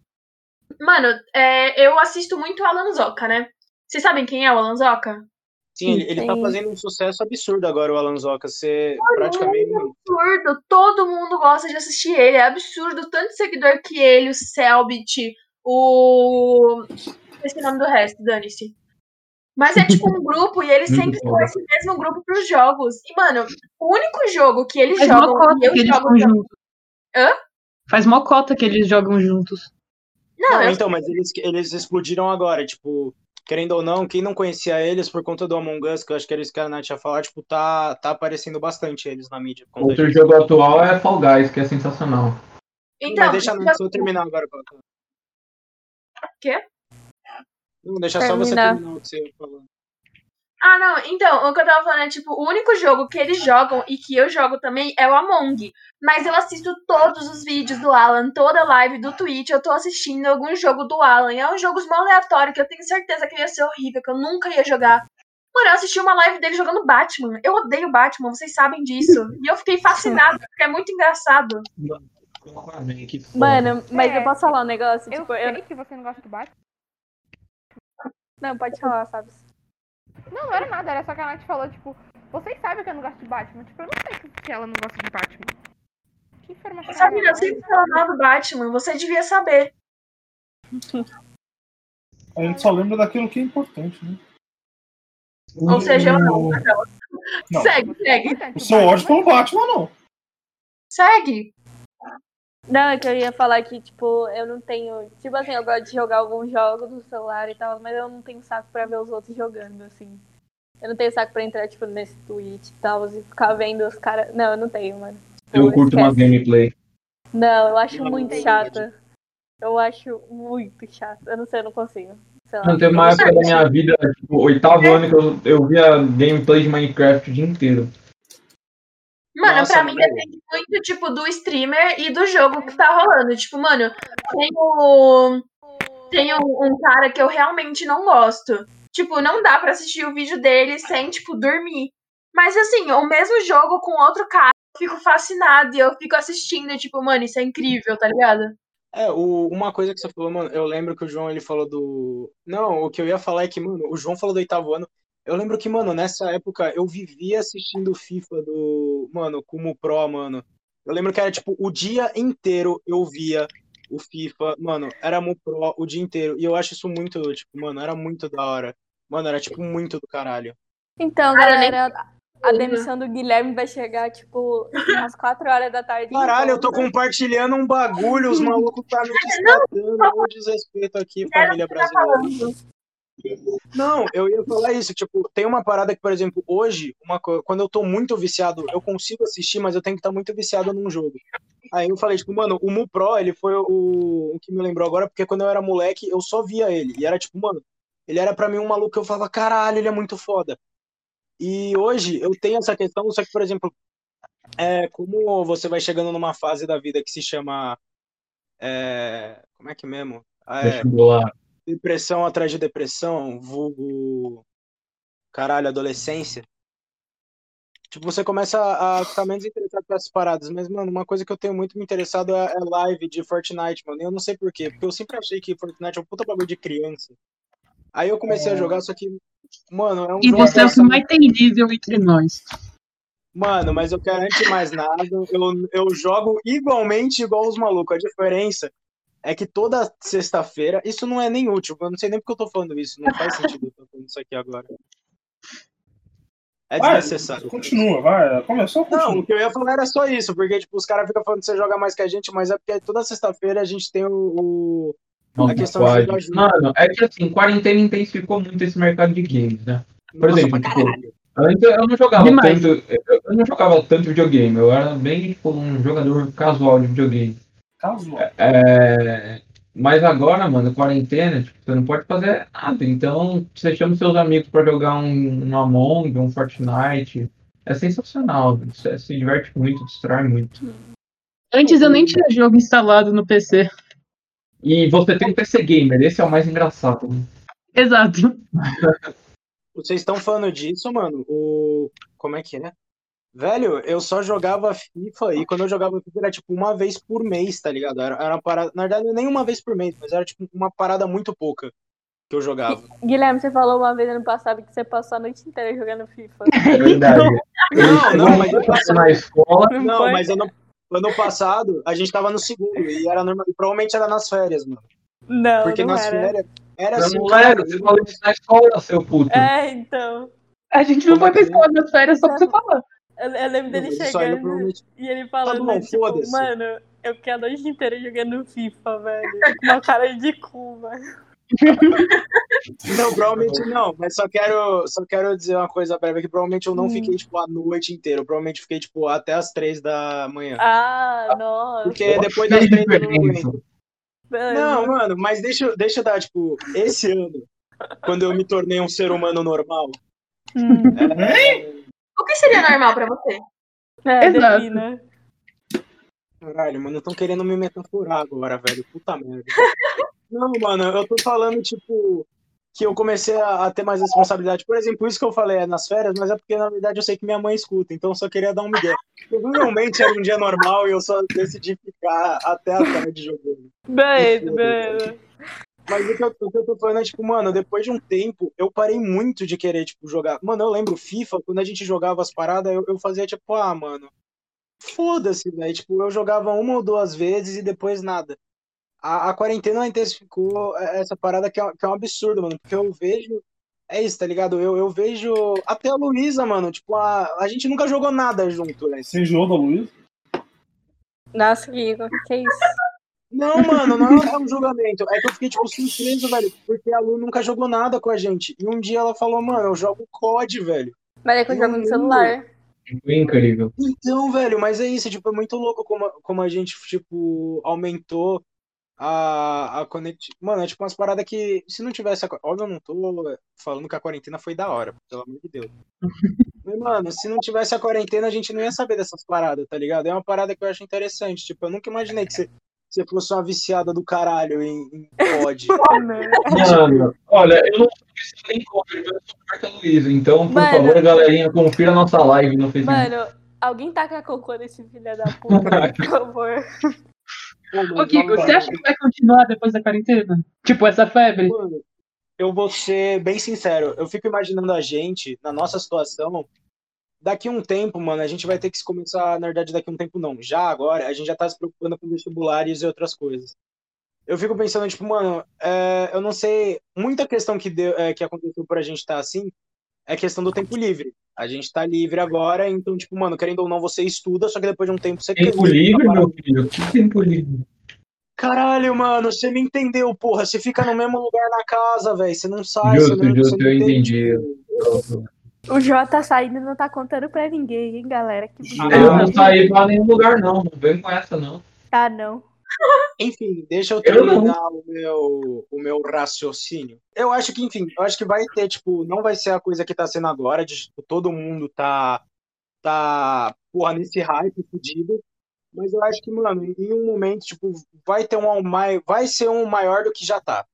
Speaker 1: Mano, é, eu assisto muito o Alan Zoca, né? Vocês sabem quem é o Alan Zoca?
Speaker 7: Sim, ele, ele tá fazendo um sucesso absurdo agora, o Alan Zoca. Ser praticamente.
Speaker 1: absurdo. Todo mundo gosta de assistir ele. É absurdo o tanto de seguidor que ele, o Selbit, o. O nome do resto, dane-se. Mas é tipo um grupo e eles
Speaker 4: Muito
Speaker 1: sempre são esse mesmo grupo pros jogos. E, mano, o único jogo que eles
Speaker 3: Faz
Speaker 1: jogam e eu jogo.
Speaker 3: juntos.
Speaker 1: Hã?
Speaker 3: Faz mocota que eles jogam juntos.
Speaker 1: Não,
Speaker 7: Não,
Speaker 1: eu
Speaker 7: então, mas eles, eles explodiram agora, tipo, querendo ou não, quem não conhecia eles por conta do Among Us, que eu acho que era isso que a Nath ia falar, tipo, tá, tá aparecendo bastante eles na mídia.
Speaker 4: Outro
Speaker 7: disso.
Speaker 4: jogo atual é Fall Guys, que é sensacional.
Speaker 1: Então,
Speaker 7: mas deixa Nath só terminar agora. Cota.
Speaker 1: Quê?
Speaker 7: Não, deixa só você
Speaker 5: Terminar.
Speaker 7: terminar o que você ia falar.
Speaker 1: Ah, não, então, o que eu tava falando é, tipo, o único jogo que eles jogam e que eu jogo também é o Among. Mas eu assisto todos os vídeos do Alan, toda live do Twitch, eu tô assistindo algum jogo do Alan. É um jogo mó aleatório que eu tenho certeza que ia ser horrível, que eu nunca ia jogar. Mano, eu assisti uma live dele jogando Batman. Eu odeio Batman, vocês sabem disso. E eu fiquei fascinada, porque é muito engraçado.
Speaker 5: Mano, mas
Speaker 6: É.
Speaker 5: eu posso falar um negócio?
Speaker 6: Eu
Speaker 5: tipo,
Speaker 6: sei
Speaker 5: eu...
Speaker 6: que você não gosta do Batman.
Speaker 5: Não, pode falar, sabe?
Speaker 6: Não, não era nada, era só que a Nath falou, tipo, vocês sabem que eu não gosto de Batman. Tipo, eu não sei que ela não gosta de Batman. Que informação.
Speaker 1: Sabina, eu
Speaker 6: aleatória.
Speaker 1: sempre falo mal do Batman, você devia saber.
Speaker 2: A gente só lembra daquilo que é importante, né?
Speaker 1: Ou seja, eu não.
Speaker 2: O- Não.
Speaker 1: Segue, segue.
Speaker 2: O seu ódio pelo Batman, não.
Speaker 1: Segue.
Speaker 5: Não, é que eu ia falar que, tipo, eu não tenho. Tipo assim, eu gosto de jogar alguns jogos no celular e tal, mas eu não tenho saco pra ver os outros jogando, assim. Eu não tenho saco pra entrar, tipo, nesse Twitch e tal, e ficar vendo os caras. Não, eu não tenho, mano. Tipo,
Speaker 4: Eu curto uma
Speaker 5: esquece.
Speaker 4: gameplay.
Speaker 5: Não, eu acho
Speaker 7: Não,
Speaker 5: muito
Speaker 7: não
Speaker 5: chata. Eu acho muito chato. Eu não sei, eu não consigo. Sei lá.
Speaker 4: Não, teve uma época da minha vida, tipo, oitavo ano, que eu, eu via gameplay de Minecraft o dia inteiro.
Speaker 1: Mano,
Speaker 7: Nossa,
Speaker 1: pra mim depende muito, tipo, do streamer e do jogo que tá rolando. Tipo, mano, tem o. Tem um, cara que eu realmente não gosto. Tipo, não dá pra assistir o vídeo dele sem, tipo, dormir. Mas assim, o mesmo jogo com outro cara, eu fico fascinada e eu fico assistindo, tipo, mano, isso é incrível, tá ligado?
Speaker 7: É, o- uma coisa que você falou, mano, eu lembro que o João ele falou do. Não, o que eu ia falar é que, mano, o João falou do oitavo ano. Eu lembro que, mano, nessa época eu vivia assistindo FIFA do. Mano, como pro, mano. Eu lembro que era tipo, o dia inteiro eu via o FIFA, mano, era Mu Pro o dia inteiro. E eu acho isso muito, tipo, mano, era muito da hora. Mano, era tipo muito do caralho.
Speaker 5: Então, galera, a demissão do Guilherme vai chegar, tipo, às 4 horas da tarde.
Speaker 7: Caralho, eu tô
Speaker 5: Então,
Speaker 7: compartilhando um bagulho, os malucos tá me descartando. Um desrespeito aqui, família brasileira. Não, eu ia falar isso, tipo, tem uma parada que, por exemplo, hoje, uma, quando eu tô muito viciado, eu consigo assistir, mas eu tenho que estar muito viciado num jogo. Aí eu falei, tipo, mano, o Mu Pro, ele foi o, o que me lembrou agora, porque quando eu era moleque, eu só via ele. E era tipo, mano, ele era pra mim um maluco que eu falava, caralho, ele é muito foda. E hoje eu tenho essa questão, só que, por exemplo, é, como você vai chegando numa fase da vida que se chama. é, como é que mesmo? Ah, é,
Speaker 4: Vestibular.
Speaker 7: Depressão atrás de depressão, vulgo. Caralho, adolescência. Tipo, você começa a ficar menos interessado por essas paradas. Mas, mano, uma coisa que eu tenho muito me interessado é, é live de Fortnite, mano. E eu não sei por quê. Porque eu sempre achei que Fortnite é um puta bagulho de criança. Aí eu comecei a jogar, só que. Mano, é um
Speaker 3: E você é o que mais tem nível entre nós.
Speaker 7: Mano, mas eu quero antes de mais nada, eu, eu jogo igualmente igual os malucos. A diferença é que toda sexta-feira, isso não é nem útil, eu não sei nem porque eu tô falando isso, não faz sentido eu tô falando isso aqui agora. É
Speaker 2: Vai,
Speaker 7: desnecessário.
Speaker 2: Continua, vai. Começou,
Speaker 7: Não,
Speaker 2: continua.
Speaker 7: o que eu ia falar era só isso, porque tipo, os caras ficam falando que você joga mais que a gente, mas é porque toda sexta-feira a gente tem o, o-
Speaker 4: Nossa,
Speaker 7: A questão de.
Speaker 4: Mano, é que assim, quarentena intensificou muito esse mercado de games, né? Por
Speaker 7: Nossa,
Speaker 4: exemplo, tipo, antes eu não jogava
Speaker 3: Demais.
Speaker 4: tanto. Eu eu não jogava tanto videogame, eu era bem tipo um jogador casual de videogame.
Speaker 2: Casual.
Speaker 4: É, Mas agora, mano, quarentena, tipo, você não pode fazer nada. Então, você chama seus amigos pra jogar um, um Among, um Fortnite. É sensacional. Você se diverte muito, distrai muito.
Speaker 3: Antes eu nem tinha jogo instalado no PC.
Speaker 4: E você tem um PC gamer, esse é o mais engraçado. né?
Speaker 3: Exato.
Speaker 7: Vocês estão falando disso, mano? O. Como é que é? Velho, eu só jogava FIFA e quando eu jogava FIFA era tipo uma vez por mês, tá ligado? Era, era uma parada. Na verdade, nem uma vez por mês, mas era tipo uma parada muito pouca que eu jogava.
Speaker 5: Guilherme, você falou uma vez ano passado que você passou a noite inteira jogando FIFA.
Speaker 4: É verdade.
Speaker 7: Não, não, mas eu
Speaker 4: eu na escola.
Speaker 5: Não
Speaker 7: mas ano, ano passado a gente tava no segundo e era normal, e provavelmente era nas férias, mano.
Speaker 5: Não,
Speaker 7: Porque
Speaker 5: não
Speaker 7: nas
Speaker 5: era.
Speaker 7: férias era assim,
Speaker 4: não era, você falou isso na escola, seu puto.
Speaker 5: É, então.
Speaker 3: A gente não
Speaker 7: Como
Speaker 3: foi pra
Speaker 7: é?
Speaker 3: escola nas férias só pra você falar.
Speaker 5: Eu, eu lembro dele
Speaker 7: isso
Speaker 5: chegando e ele falando,
Speaker 7: bom,
Speaker 5: tipo, mano, eu fiquei a noite inteira jogando FIFA, velho. Com uma cara de cu, velho.
Speaker 7: Não, provavelmente não, mas só quero, só quero dizer uma coisa breve que provavelmente eu não
Speaker 5: Hum.
Speaker 7: fiquei tipo a noite inteira, eu provavelmente fiquei tipo até as três da manhã.
Speaker 5: Ah, nossa.
Speaker 7: Porque depois das
Speaker 4: Que
Speaker 7: três
Speaker 4: diferença.
Speaker 7: aguento. Não, mano, mas deixa, eu- deixa eu dar, tipo, esse ano, quando eu me tornei um ser humano normal,
Speaker 5: Hum.
Speaker 1: O que seria normal pra você?
Speaker 5: É,
Speaker 3: Exato.
Speaker 5: defina.
Speaker 7: Caralho, mano, estão querendo me metaforar agora, velho. Puta merda. Não, mano, eu tô falando, tipo, que eu comecei a, a ter mais responsabilidade. Por exemplo, isso que eu falei é nas férias, mas é porque, na verdade, eu sei que minha mãe escuta, então eu só queria dar um migué. Provavelmente era um dia normal e eu só decidi ficar até a tarde jogando.
Speaker 5: Beleza, beleza.
Speaker 7: Mas o que, eu, o que eu tô falando é, tipo, mano, depois de um tempo, eu parei muito de querer, tipo, jogar. Mano, eu lembro FIFA, quando a gente jogava as paradas, eu, eu fazia, tipo, ah, mano, foda-se, velho. Tipo, eu jogava uma ou duas vezes e depois nada. A, a quarentena intensificou essa parada que é, que é um absurdo, mano, porque eu vejo. É isso, tá ligado? Eu, eu vejo. Até a Luísa, mano, tipo, a, a gente nunca jogou nada junto, né?
Speaker 2: Você enjoou da Luiz?
Speaker 5: Nossa, Guigo, que isso?
Speaker 7: Não, mano, não é um julgamento. É que eu fiquei, tipo, surpreso, velho, porque a Lu nunca jogou nada com a gente. E um dia ela falou, mano, eu jogo COD, velho.
Speaker 5: Mas é que eu jogo no celular.
Speaker 4: Foi incrível.
Speaker 7: Então, velho, mas é isso, tipo, é muito louco como, a- como a gente, tipo, aumentou a, a conexão. Mano, é tipo umas paradas que, se não tivesse. A... Óbvio, eu não tô falando que a quarentena foi da hora, pelo amor de Deus. Mas, mano, se não tivesse a quarentena, a gente não ia saber dessas paradas, tá ligado? É uma parada que eu acho interessante. Tipo, eu nunca imaginei que você, você fosse uma viciada do caralho em, em COD.
Speaker 4: Mano, olha, eu não sou nem contra, eu sou Marta Luiza. Então, por
Speaker 5: Mano.
Speaker 4: favor, galerinha, confira a nossa live no Facebook.
Speaker 5: Mano, alguém taca cocô nesse filho da puta, por favor.
Speaker 3: Ô, Kiko, você acha que vai continuar depois da quarentena? Tipo, essa febre?
Speaker 7: Mano, eu vou ser bem sincero. Eu fico imaginando a gente, na nossa situação, daqui um tempo, mano, a gente vai ter que começar, na verdade, daqui um tempo não. Já agora, a gente já tá se preocupando com vestibulares e outras coisas. Eu fico pensando, tipo, mano, é, eu não sei. Muita questão que, deu, é, que aconteceu pra gente estar assim é questão do tempo livre. A gente tá livre agora, então, tipo, mano, querendo ou não, você estuda, só que depois de um tempo você
Speaker 4: Tempo livre,
Speaker 7: tá
Speaker 4: meu filho? Que tempo livre?
Speaker 7: Caralho, mano, você me entendeu, porra. Você fica no mesmo lugar na casa, velho. Você não sai, você
Speaker 4: Justo,
Speaker 7: não,
Speaker 4: justo,
Speaker 7: você não
Speaker 4: eu
Speaker 7: entende.
Speaker 4: entendi.
Speaker 5: O J tá saindo e não tá contando pra ninguém, hein, galera? Que
Speaker 7: Ah,
Speaker 4: Eu não saí pra nenhum lugar, não. Não vem com essa, não.
Speaker 5: tá, não.
Speaker 7: Enfim, deixa eu
Speaker 4: Eu
Speaker 7: terminar o meu, o meu raciocínio. Eu acho que, enfim, eu acho que vai ter, tipo, não vai ser a coisa que tá sendo agora, de tipo, todo mundo tá, tá, porra, nesse hype fudido. Mas eu acho que, mano, em um momento, tipo, vai ter um vai ser um maior do que já tá.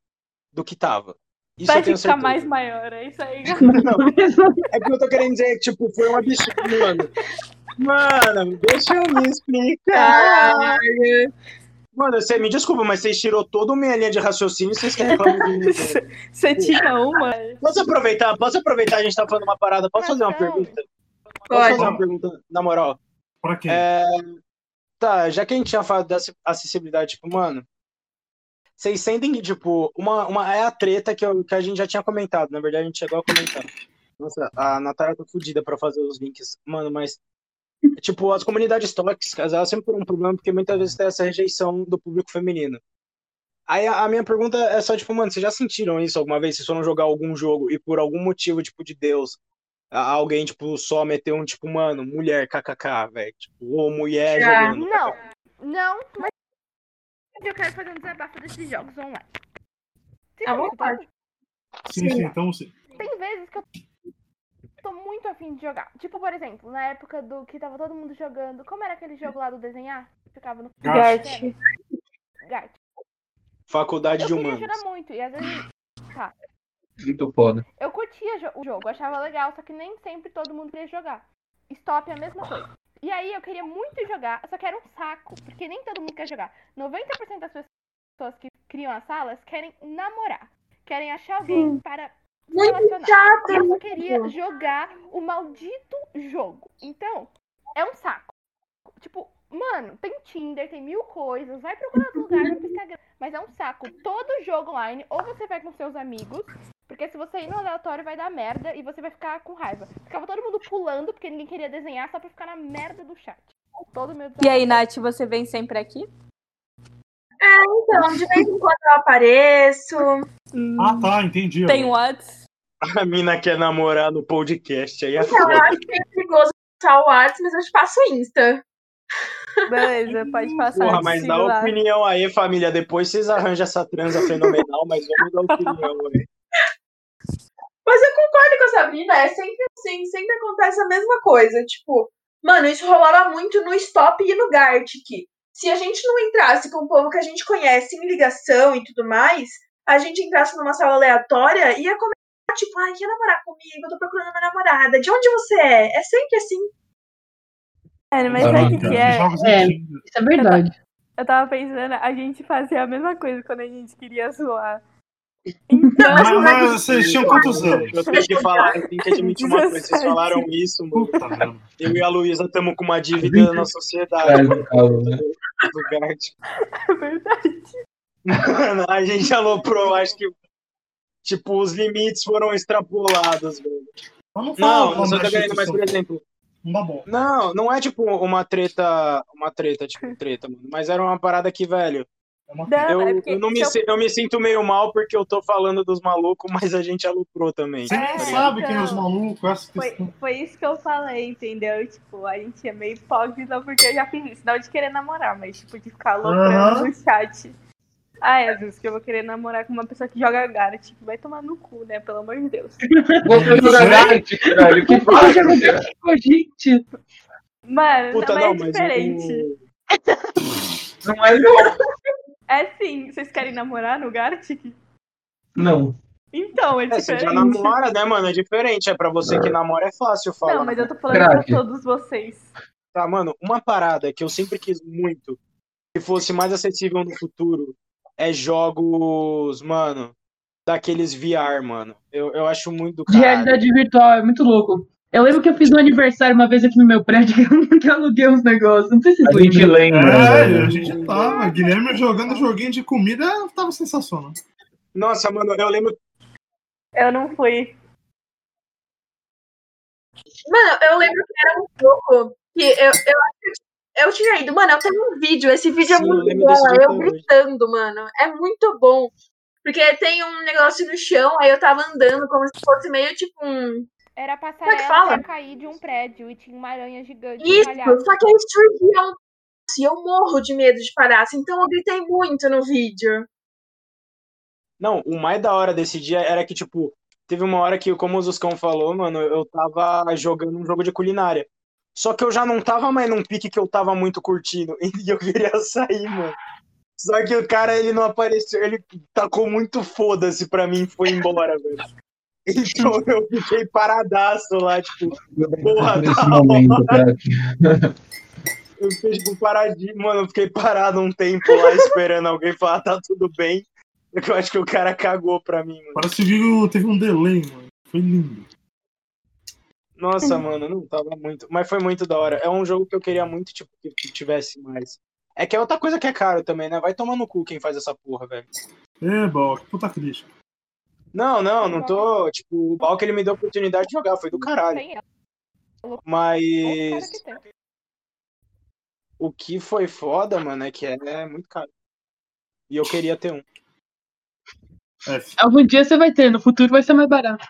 Speaker 7: Do que tava. Isso
Speaker 5: Vai ficar
Speaker 7: certeza.
Speaker 5: mais maior, é isso aí.
Speaker 7: É que eu tô querendo dizer que, tipo, foi um absurdo, mano. Mano, deixa eu me explicar. Mano, você me desculpa, mas vocês tirou toda a minha linha de raciocínio e vocês querem reclamar de mim. velho.
Speaker 5: Você tinha uma.
Speaker 7: Posso aproveitar? Posso aproveitar? A gente tá falando uma parada. Posso fazer uma
Speaker 6: Não.
Speaker 7: pergunta? Posso
Speaker 1: Pode.
Speaker 7: fazer uma pergunta, na moral?
Speaker 2: Pra quem?
Speaker 7: É, Tá, já que a gente tinha falado da ac- acessibilidade, tipo, mano, vocês sentem que, tipo, uma, uma é a treta que, eu- que a gente já tinha comentado, na verdade a gente chegou a comentar. Nossa, a Natália tá fodida pra fazer os links, mano, mas, tipo, as comunidades tóxicas, elas sempre foram um problema, porque muitas vezes tem essa rejeição do público feminino. Aí a, minha pergunta é só, tipo, mano, vocês já sentiram isso alguma vez? Vocês foram jogar algum jogo e por algum motivo, tipo, de Deus, alguém, tipo, só meteu um, tipo, mano, mulher, kkk, velho, tipo, ou mulher
Speaker 1: Já.
Speaker 7: jogando.
Speaker 6: Não, não, mas eu quero fazer um desabafo desses jogos online. Vocês
Speaker 1: À vontade.
Speaker 2: Sim, sim, então sim.
Speaker 6: Tem vezes que eu tô muito afim de jogar. Tipo, por exemplo, na época do que tava todo mundo jogando. Como era aquele jogo lá do desenhar? Ficava no
Speaker 2: Gart.
Speaker 6: Gart.
Speaker 7: Faculdade
Speaker 6: Eu
Speaker 7: de
Speaker 6: queria
Speaker 7: humanos.
Speaker 6: jogar muito. E às vezes. Tá.
Speaker 4: Muito foda.
Speaker 6: Eu curtia o jogo, achava legal, só que nem sempre todo mundo queria jogar. Stop é a mesma coisa. E aí eu queria muito jogar, só que era um saco, porque nem todo mundo quer jogar. 90% das pessoas que criam as salas querem namorar. Querem achar alguém para se
Speaker 1: Muito
Speaker 6: relacionar.
Speaker 1: chato.
Speaker 6: Eu só queria jogar o maldito jogo. Então, é um saco. Tipo, mano, tem Tinder, tem mil coisas, vai procurar outro lugar, vai pro Instagram. Mas é um saco. Todo jogo online, ou você vai com seus amigos, porque se você ir no aleatório vai dar merda e você vai ficar com raiva. Ficava todo mundo pulando porque ninguém queria desenhar só pra ficar na merda do chat. Todo meu
Speaker 5: E aí, Nath, você vem sempre aqui?
Speaker 1: Então, de vez em quando eu apareço.
Speaker 5: Hum,
Speaker 2: Ah, tá, entendi.
Speaker 5: Tem Whats?
Speaker 7: A mina quer namorar no podcast, aí é
Speaker 1: Então, eu acho que é perigoso usar o WhatsApp, mas eu te passo o Insta.
Speaker 5: Beleza, pode passar.
Speaker 7: Porra, mas dá opinião aí, família. Depois vocês arranjam essa transa fenomenal, mas vamos dar opinião aí.
Speaker 1: Mas eu concordo com a Sabrina, é sempre assim, sempre acontece a mesma coisa. Tipo, mano, isso rolava muito no Stop e no Gartic. Se a gente não entrasse com o povo que a gente conhece em ligação e tudo mais, a gente entrasse numa sala aleatória, ia começar, tipo, ai, quer namorar comigo? Eu tô procurando uma namorada. De onde você é? É sempre assim.
Speaker 5: Mano, mas sabe o que, que é?
Speaker 3: É.
Speaker 2: antigos.
Speaker 3: Isso é verdade.
Speaker 5: Eu tava pensando, a gente fazia a mesma coisa quando a gente queria zoar. Então,
Speaker 2: Mas, mas vocês tinham quantos anos?
Speaker 7: Eu tenho que falar, eu tenho que admitir uma coisa. Vocês falaram isso, mano. Eu e a Luísa estamos com uma dívida na sociedade.
Speaker 4: Né?
Speaker 5: é verdade.
Speaker 7: Mano, a gente aloprou, acho que. Tipo, os limites foram extrapolados, velho.
Speaker 2: Mas não fala
Speaker 7: Não, não só
Speaker 2: da
Speaker 7: tô querendo, mas, por exemplo,
Speaker 2: Não
Speaker 7: não, é tipo uma treta, uma treta, tipo, treta, mano. Mas era uma parada que, velho,
Speaker 2: É
Speaker 7: eu,
Speaker 5: é porque
Speaker 7: eu, não me,
Speaker 5: eu-
Speaker 7: si- eu me sinto meio mal porque eu tô falando dos malucos, mas a gente aloprou também.
Speaker 2: Você
Speaker 5: É,
Speaker 2: sabe quem é os
Speaker 5: então.
Speaker 2: malucos,
Speaker 5: Foi, foi isso que eu falei, entendeu? Tipo, a gente é meio hipócrita porque eu já fiz isso. Não de querer namorar, mas tipo, de ficar aloprando
Speaker 2: Aham.
Speaker 5: no chat. Ah, é, Jesus, que eu vou querer namorar com uma pessoa que joga Gara. Tipo, vai tomar no cu, né? Pelo amor de Deus.
Speaker 4: Você joga Gartic, velho. Que
Speaker 3: Fala, Gartic com a gente.
Speaker 5: Mano,
Speaker 7: Puta,
Speaker 5: não,
Speaker 7: não,
Speaker 5: é
Speaker 7: mas
Speaker 5: diferente.
Speaker 7: o-
Speaker 4: Não é não.
Speaker 5: É sim, vocês querem namorar no Gartic?
Speaker 4: Não.
Speaker 5: Então, é
Speaker 7: É, você
Speaker 5: diferente.
Speaker 7: já namora, né, mano? É diferente. É pra você que namora, é fácil falar.
Speaker 5: Não, mas eu tô falando
Speaker 4: Crack.
Speaker 5: pra todos vocês.
Speaker 7: Tá, mano, uma parada que eu sempre quis muito que fosse mais acessível no futuro é jogos, mano, daqueles VR, mano. Eu, eu acho muito do
Speaker 3: De
Speaker 7: caralho.
Speaker 3: realidade virtual, é muito louco. Eu lembro que eu fiz um aniversário uma vez aqui no meu prédio que eu aluguei uns negócios. Não sei se
Speaker 4: A
Speaker 3: vocês
Speaker 4: gente
Speaker 3: lembram.
Speaker 4: lembra.
Speaker 2: É,
Speaker 4: velho.
Speaker 2: a gente tava. Guilherme jogando joguinho de comida tava sensacional.
Speaker 7: Nossa, mano, eu lembro.
Speaker 5: Eu não fui.
Speaker 1: Mano, eu lembro que era um jogo que eu, eu, acho que eu tinha ido. Mano, eu tenho um vídeo. Esse vídeo
Speaker 7: Sim,
Speaker 1: é muito bom. é Eu gritando, mano. É muito bom. Porque tem um negócio no chão, aí eu tava andando como se fosse meio tipo um.
Speaker 6: Era a
Speaker 1: é
Speaker 6: passarela
Speaker 1: fala?
Speaker 6: pra cair de um prédio e tinha uma aranha gigante.
Speaker 1: Isso, só que aí surgia um. E eu morro de medo de palhaço, então eu gritei muito no vídeo.
Speaker 7: Não, o mais da hora desse dia era que, tipo, teve uma hora que, como o Zuscão falou, mano, eu tava jogando um jogo de culinária. Só que eu já não tava mais num pique que eu tava muito curtindo. E eu queria sair, mano. Só que o cara, ele não apareceu. Ele tacou muito foda-se pra mim e foi embora, velho. Então eu fiquei paradaço lá, tipo, Porra,
Speaker 4: Nesse
Speaker 7: tá
Speaker 4: momento, cara.
Speaker 7: eu fiquei, tipo, paradinho, mano, eu fiquei parado um tempo lá esperando alguém falar, tá tudo bem. Porque eu acho que o cara cagou pra mim, mano.
Speaker 2: Parece que viu, teve um delay, mano. Foi lindo.
Speaker 7: Nossa, mano, não tava muito. Mas foi muito da hora. É um jogo que eu queria muito, tipo, que tivesse mais. É que é outra coisa que é caro também, né? Vai tomar no cu quem faz essa porra, velho.
Speaker 2: É, bom, que puta crítica.
Speaker 7: Não, não, não tô. Tipo, o Balk ele me deu a oportunidade de jogar, foi do caralho. Mas o que foi foda, mano, é que é, é muito caro. E eu queria ter um.
Speaker 2: F.
Speaker 3: Algum dia você vai ter, no futuro vai ser mais barato.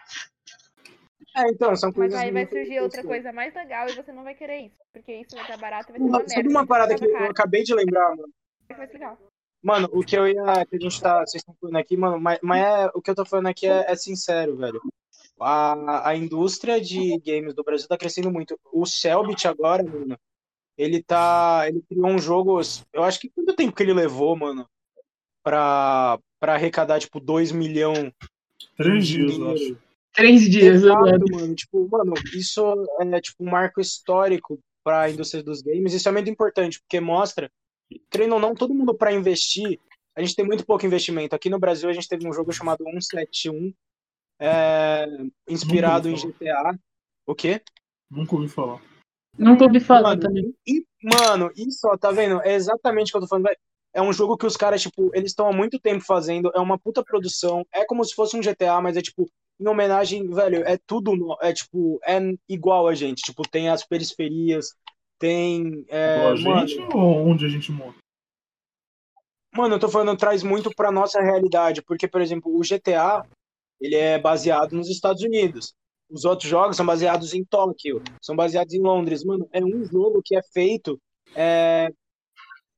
Speaker 7: É, então, são
Speaker 6: Mas
Speaker 7: coisas.
Speaker 6: aí vai surgir outra
Speaker 7: interessantes.
Speaker 6: coisa mais legal e você não vai querer isso. Porque isso vai estar barato e vai ser uma merda.
Speaker 7: Sabe uma parada que eu acabei de lembrar, mano? Mano, o que eu ia. Que a gente tá. Vocês estão falando aqui, mano, mas, mas é, o que eu tô falando aqui é, é sincero, velho. A, a indústria de games do Brasil tá crescendo muito. O Selbit agora, mano, ele tá. Ele criou um jogo. Eu acho que quanto tempo que ele levou, mano, pra, pra arrecadar, tipo, 2 milhões
Speaker 2: Três dias, eu acho.
Speaker 3: Três dias, eu
Speaker 7: Exato,
Speaker 3: lembro.
Speaker 7: mano. Tipo, mano, isso é tipo um marco histórico para a indústria dos games. Isso é muito importante, porque mostra, querendo ou não, todo mundo para investir, a gente tem muito pouco investimento. Aqui no Brasil a gente teve um jogo chamado 171, é, inspirado em GTA. O quê?
Speaker 2: Nunca ouvi falar.
Speaker 3: Nunca ouvi falar
Speaker 7: Mano,
Speaker 3: também.
Speaker 7: E, mano, isso, ó, tá vendo? É exatamente o que eu tô falando. É um jogo que os caras, tipo, eles estão há muito tempo fazendo, é uma puta produção, é como se fosse um GTA, mas é tipo, em homenagem, velho, é tudo, no- é tipo, é igual a gente, tipo, tem as periferias, tem, é, mano,
Speaker 2: gente ou onde a gente mora?
Speaker 7: Mano, eu tô falando, traz muito pra nossa realidade, porque, por exemplo, o GTA, ele é baseado nos Estados Unidos. Os outros jogos são baseados em Tóquio, são baseados em Londres. Mano, é um jogo que é feito, é,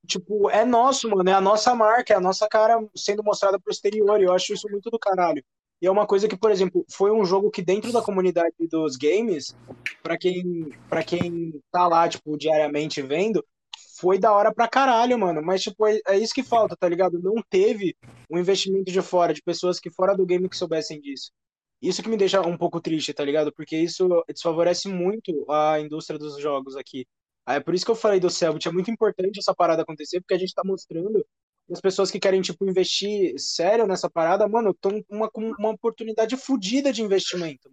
Speaker 7: tipo, é nosso, mano, é a nossa marca, é a nossa cara sendo mostrada pro exterior, eu acho isso muito do caralho. E é uma coisa que, por exemplo, foi um jogo que dentro da comunidade dos games, pra quem, pra quem tá lá, tipo, diariamente vendo, foi da hora pra caralho, mano. Mas, tipo, é, é isso que falta, tá ligado? Não teve um investimento de fora, de pessoas que fora do game que soubessem disso. Isso que me deixa um pouco triste, tá ligado? Porque isso desfavorece muito a indústria dos jogos aqui. É por isso que eu falei do Cellbit, é muito importante essa parada acontecer, porque a gente tá mostrando as pessoas que querem, tipo, investir sério nessa parada, mano, estão com uma, uma oportunidade fodida de investimento.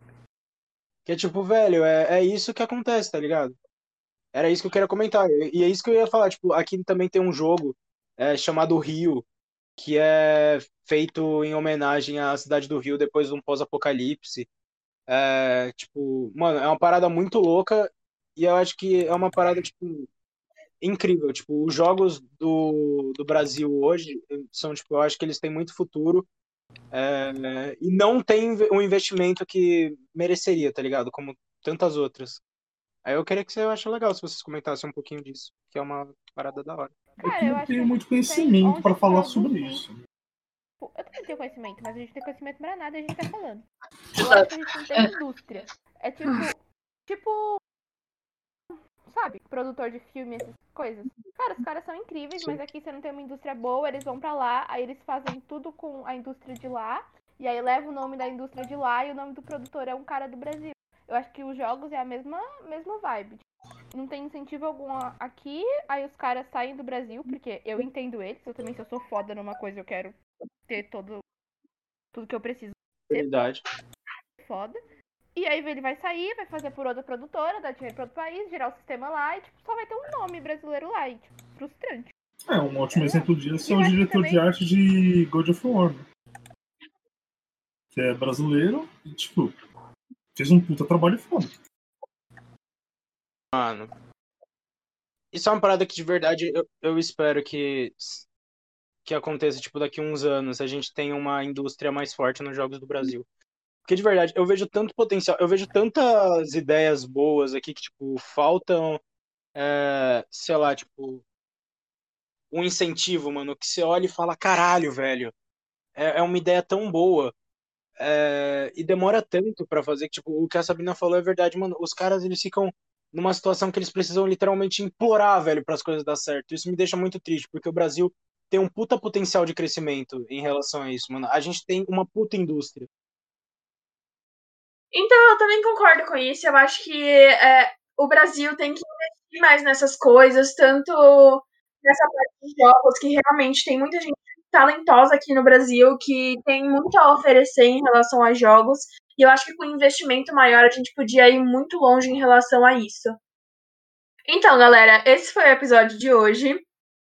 Speaker 7: Que é tipo, velho, é, é isso que acontece, tá ligado? Era isso que eu queria comentar. E é isso que eu ia falar, tipo, aqui também tem um jogo é, chamado Rio, que é feito em homenagem à cidade do Rio depois de um pós-apocalipse. É, tipo, mano, é uma parada muito louca e eu acho que é uma parada, tipo, incrível. Tipo, os jogos do, do Brasil hoje são, tipo, eu acho que eles têm muito futuro é, e não tem um investimento que mereceria, tá ligado? Como tantas outras. Aí eu queria que você ache legal se vocês comentassem um pouquinho disso, que é uma parada da hora.
Speaker 6: Cara,
Speaker 2: eu
Speaker 6: eu
Speaker 2: não tenho muito conhecimento para falar sobre isso.
Speaker 6: Eu também tenho conhecimento, mas a gente tem conhecimento pra nada e a gente tá falando. Eu acho que a gente não tem indústria. É tipo. Tipo. Sabe? Produtor de filme, essas coisas. Cara, os caras são incríveis, mas aqui você não tem uma indústria boa, eles vão pra lá, aí eles fazem tudo com a indústria de lá, e aí leva o nome da indústria de lá e o nome do produtor é um cara do Brasil. Eu acho que os jogos é a mesma, mesma vibe. Não tem incentivo algum aqui, aí os caras saem do Brasil, porque eu entendo eles, eu também se eu sou foda numa coisa, eu quero ter todo tudo que eu preciso
Speaker 7: Verdade.
Speaker 6: foda. E aí ele vai sair, vai fazer por outra produtora, dar dinheiro para outro país, girar o sistema lá e tipo, só vai ter um nome brasileiro lá. E, tipo, frustrante.
Speaker 2: É, um ótimo exemplo disso é o diretor de
Speaker 6: também-
Speaker 2: arte de God of War. né? Que é brasileiro e, tipo, fez um puta trabalho foda.
Speaker 7: Mano. Isso é uma parada que de verdade eu, eu espero que, que aconteça, tipo, daqui a uns anos, a gente tenha uma indústria mais forte nos jogos do Brasil. Porque de verdade, eu vejo tanto potencial, eu vejo tantas ideias boas aqui que, tipo, faltam, é, sei lá, tipo, um incentivo, mano, que você olha e fala, caralho, velho, é, é uma ideia tão boa. é, e demora tanto pra fazer que, tipo, o que a Sabrina falou é verdade, mano. Os caras, eles ficam numa situação que eles precisam literalmente implorar, velho, para as coisas dar certo. Isso me deixa muito triste, porque o Brasil tem um puta potencial de crescimento em relação a isso, mano. A gente tem uma puta indústria.
Speaker 1: Então, eu também concordo com isso. Eu acho que é, o Brasil tem que investir mais nessas coisas, tanto nessa parte de jogos, que realmente tem muita gente talentosa aqui no Brasil que tem muito a oferecer em relação a jogos. E eu acho que com um investimento maior a gente podia ir muito longe em relação a isso. Então, galera, esse foi o episódio de hoje.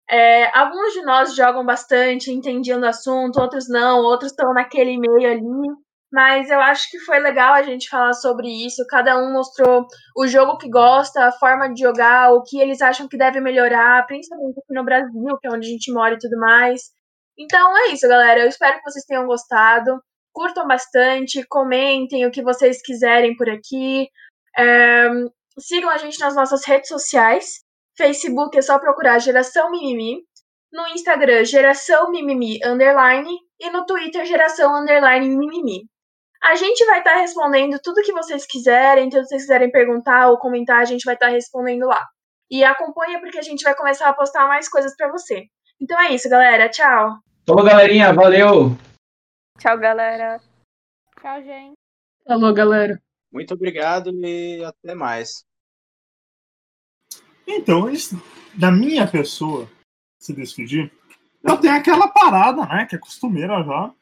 Speaker 1: É, alguns de nós jogam bastante, entendiam do assunto, outros não, outros estão naquele meio ali. Mas eu acho que foi legal a gente falar sobre isso. Cada um mostrou o jogo que gosta, a forma de jogar, o que eles acham que deve melhorar, principalmente aqui no Brasil, que é onde a gente mora e tudo mais. Então é isso, galera. Eu espero que vocês tenham gostado. Curtam bastante, comentem o que vocês quiserem por aqui. É, sigam a gente nas nossas redes sociais. Facebook é só procurar Geração Mimimi. No Instagram, Geração Mimimi Underline. E no Twitter, Geração Underline Mimimi. A gente vai estar respondendo tudo que vocês quiserem, tudo que vocês quiserem perguntar ou comentar, a gente vai estar respondendo lá. E acompanha porque a gente vai começar a postar mais coisas para você. Então é isso, galera. Tchau.
Speaker 4: Falou, galerinha. Valeu!
Speaker 5: Tchau, galera.
Speaker 6: Tchau, gente.
Speaker 3: Alô, galera.
Speaker 7: Muito obrigado e até mais.
Speaker 2: Então, isso, da minha pessoa se despedir, eu tenho aquela parada, né, que é costumeira já,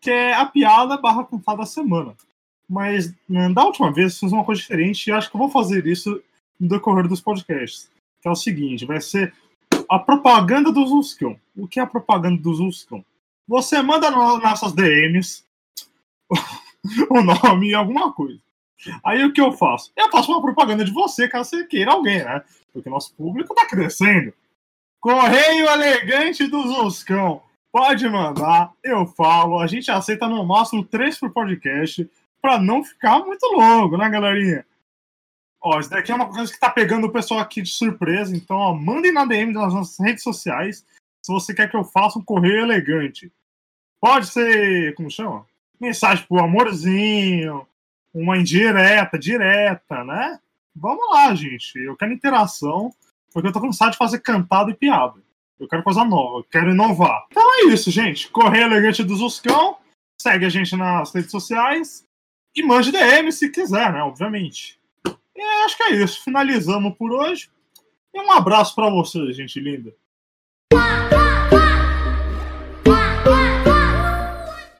Speaker 2: que é a piada barra contada da semana. Mas né, da última vez fiz uma coisa diferente e acho que eu vou fazer isso no decorrer dos podcasts. Que é o seguinte, vai ser a propaganda do Zuscão. O que é a propaganda do Zuscão? Você manda nas nossas DMs o nome e alguma coisa. Aí o que eu faço? Eu faço uma propaganda de você, caso você queira alguém, né? Porque nosso público tá crescendo. Correio elegante do Zuscão. Pode mandar, eu falo. A gente aceita no máximo três por podcast pra não ficar muito longo, né, galerinha? Ó, isso daqui é uma coisa que tá pegando o pessoal aqui de surpresa. Então, ó, mandem na DM das nossas redes sociais se você quer que eu faça um correio elegante. Pode ser. Como chama? mensagem pro amorzinho, uma indireta, direta, né? Vamos lá, gente. Eu quero interação, porque eu tô cansado de fazer cantado e piada. Eu quero coisa nova, eu quero inovar. Então é isso, gente. Correio Elegante do Zuscão. Segue a gente nas redes sociais. E mande DM se quiser, né? Obviamente. E acho que é isso. Finalizamos por hoje. E um abraço para vocês, gente linda.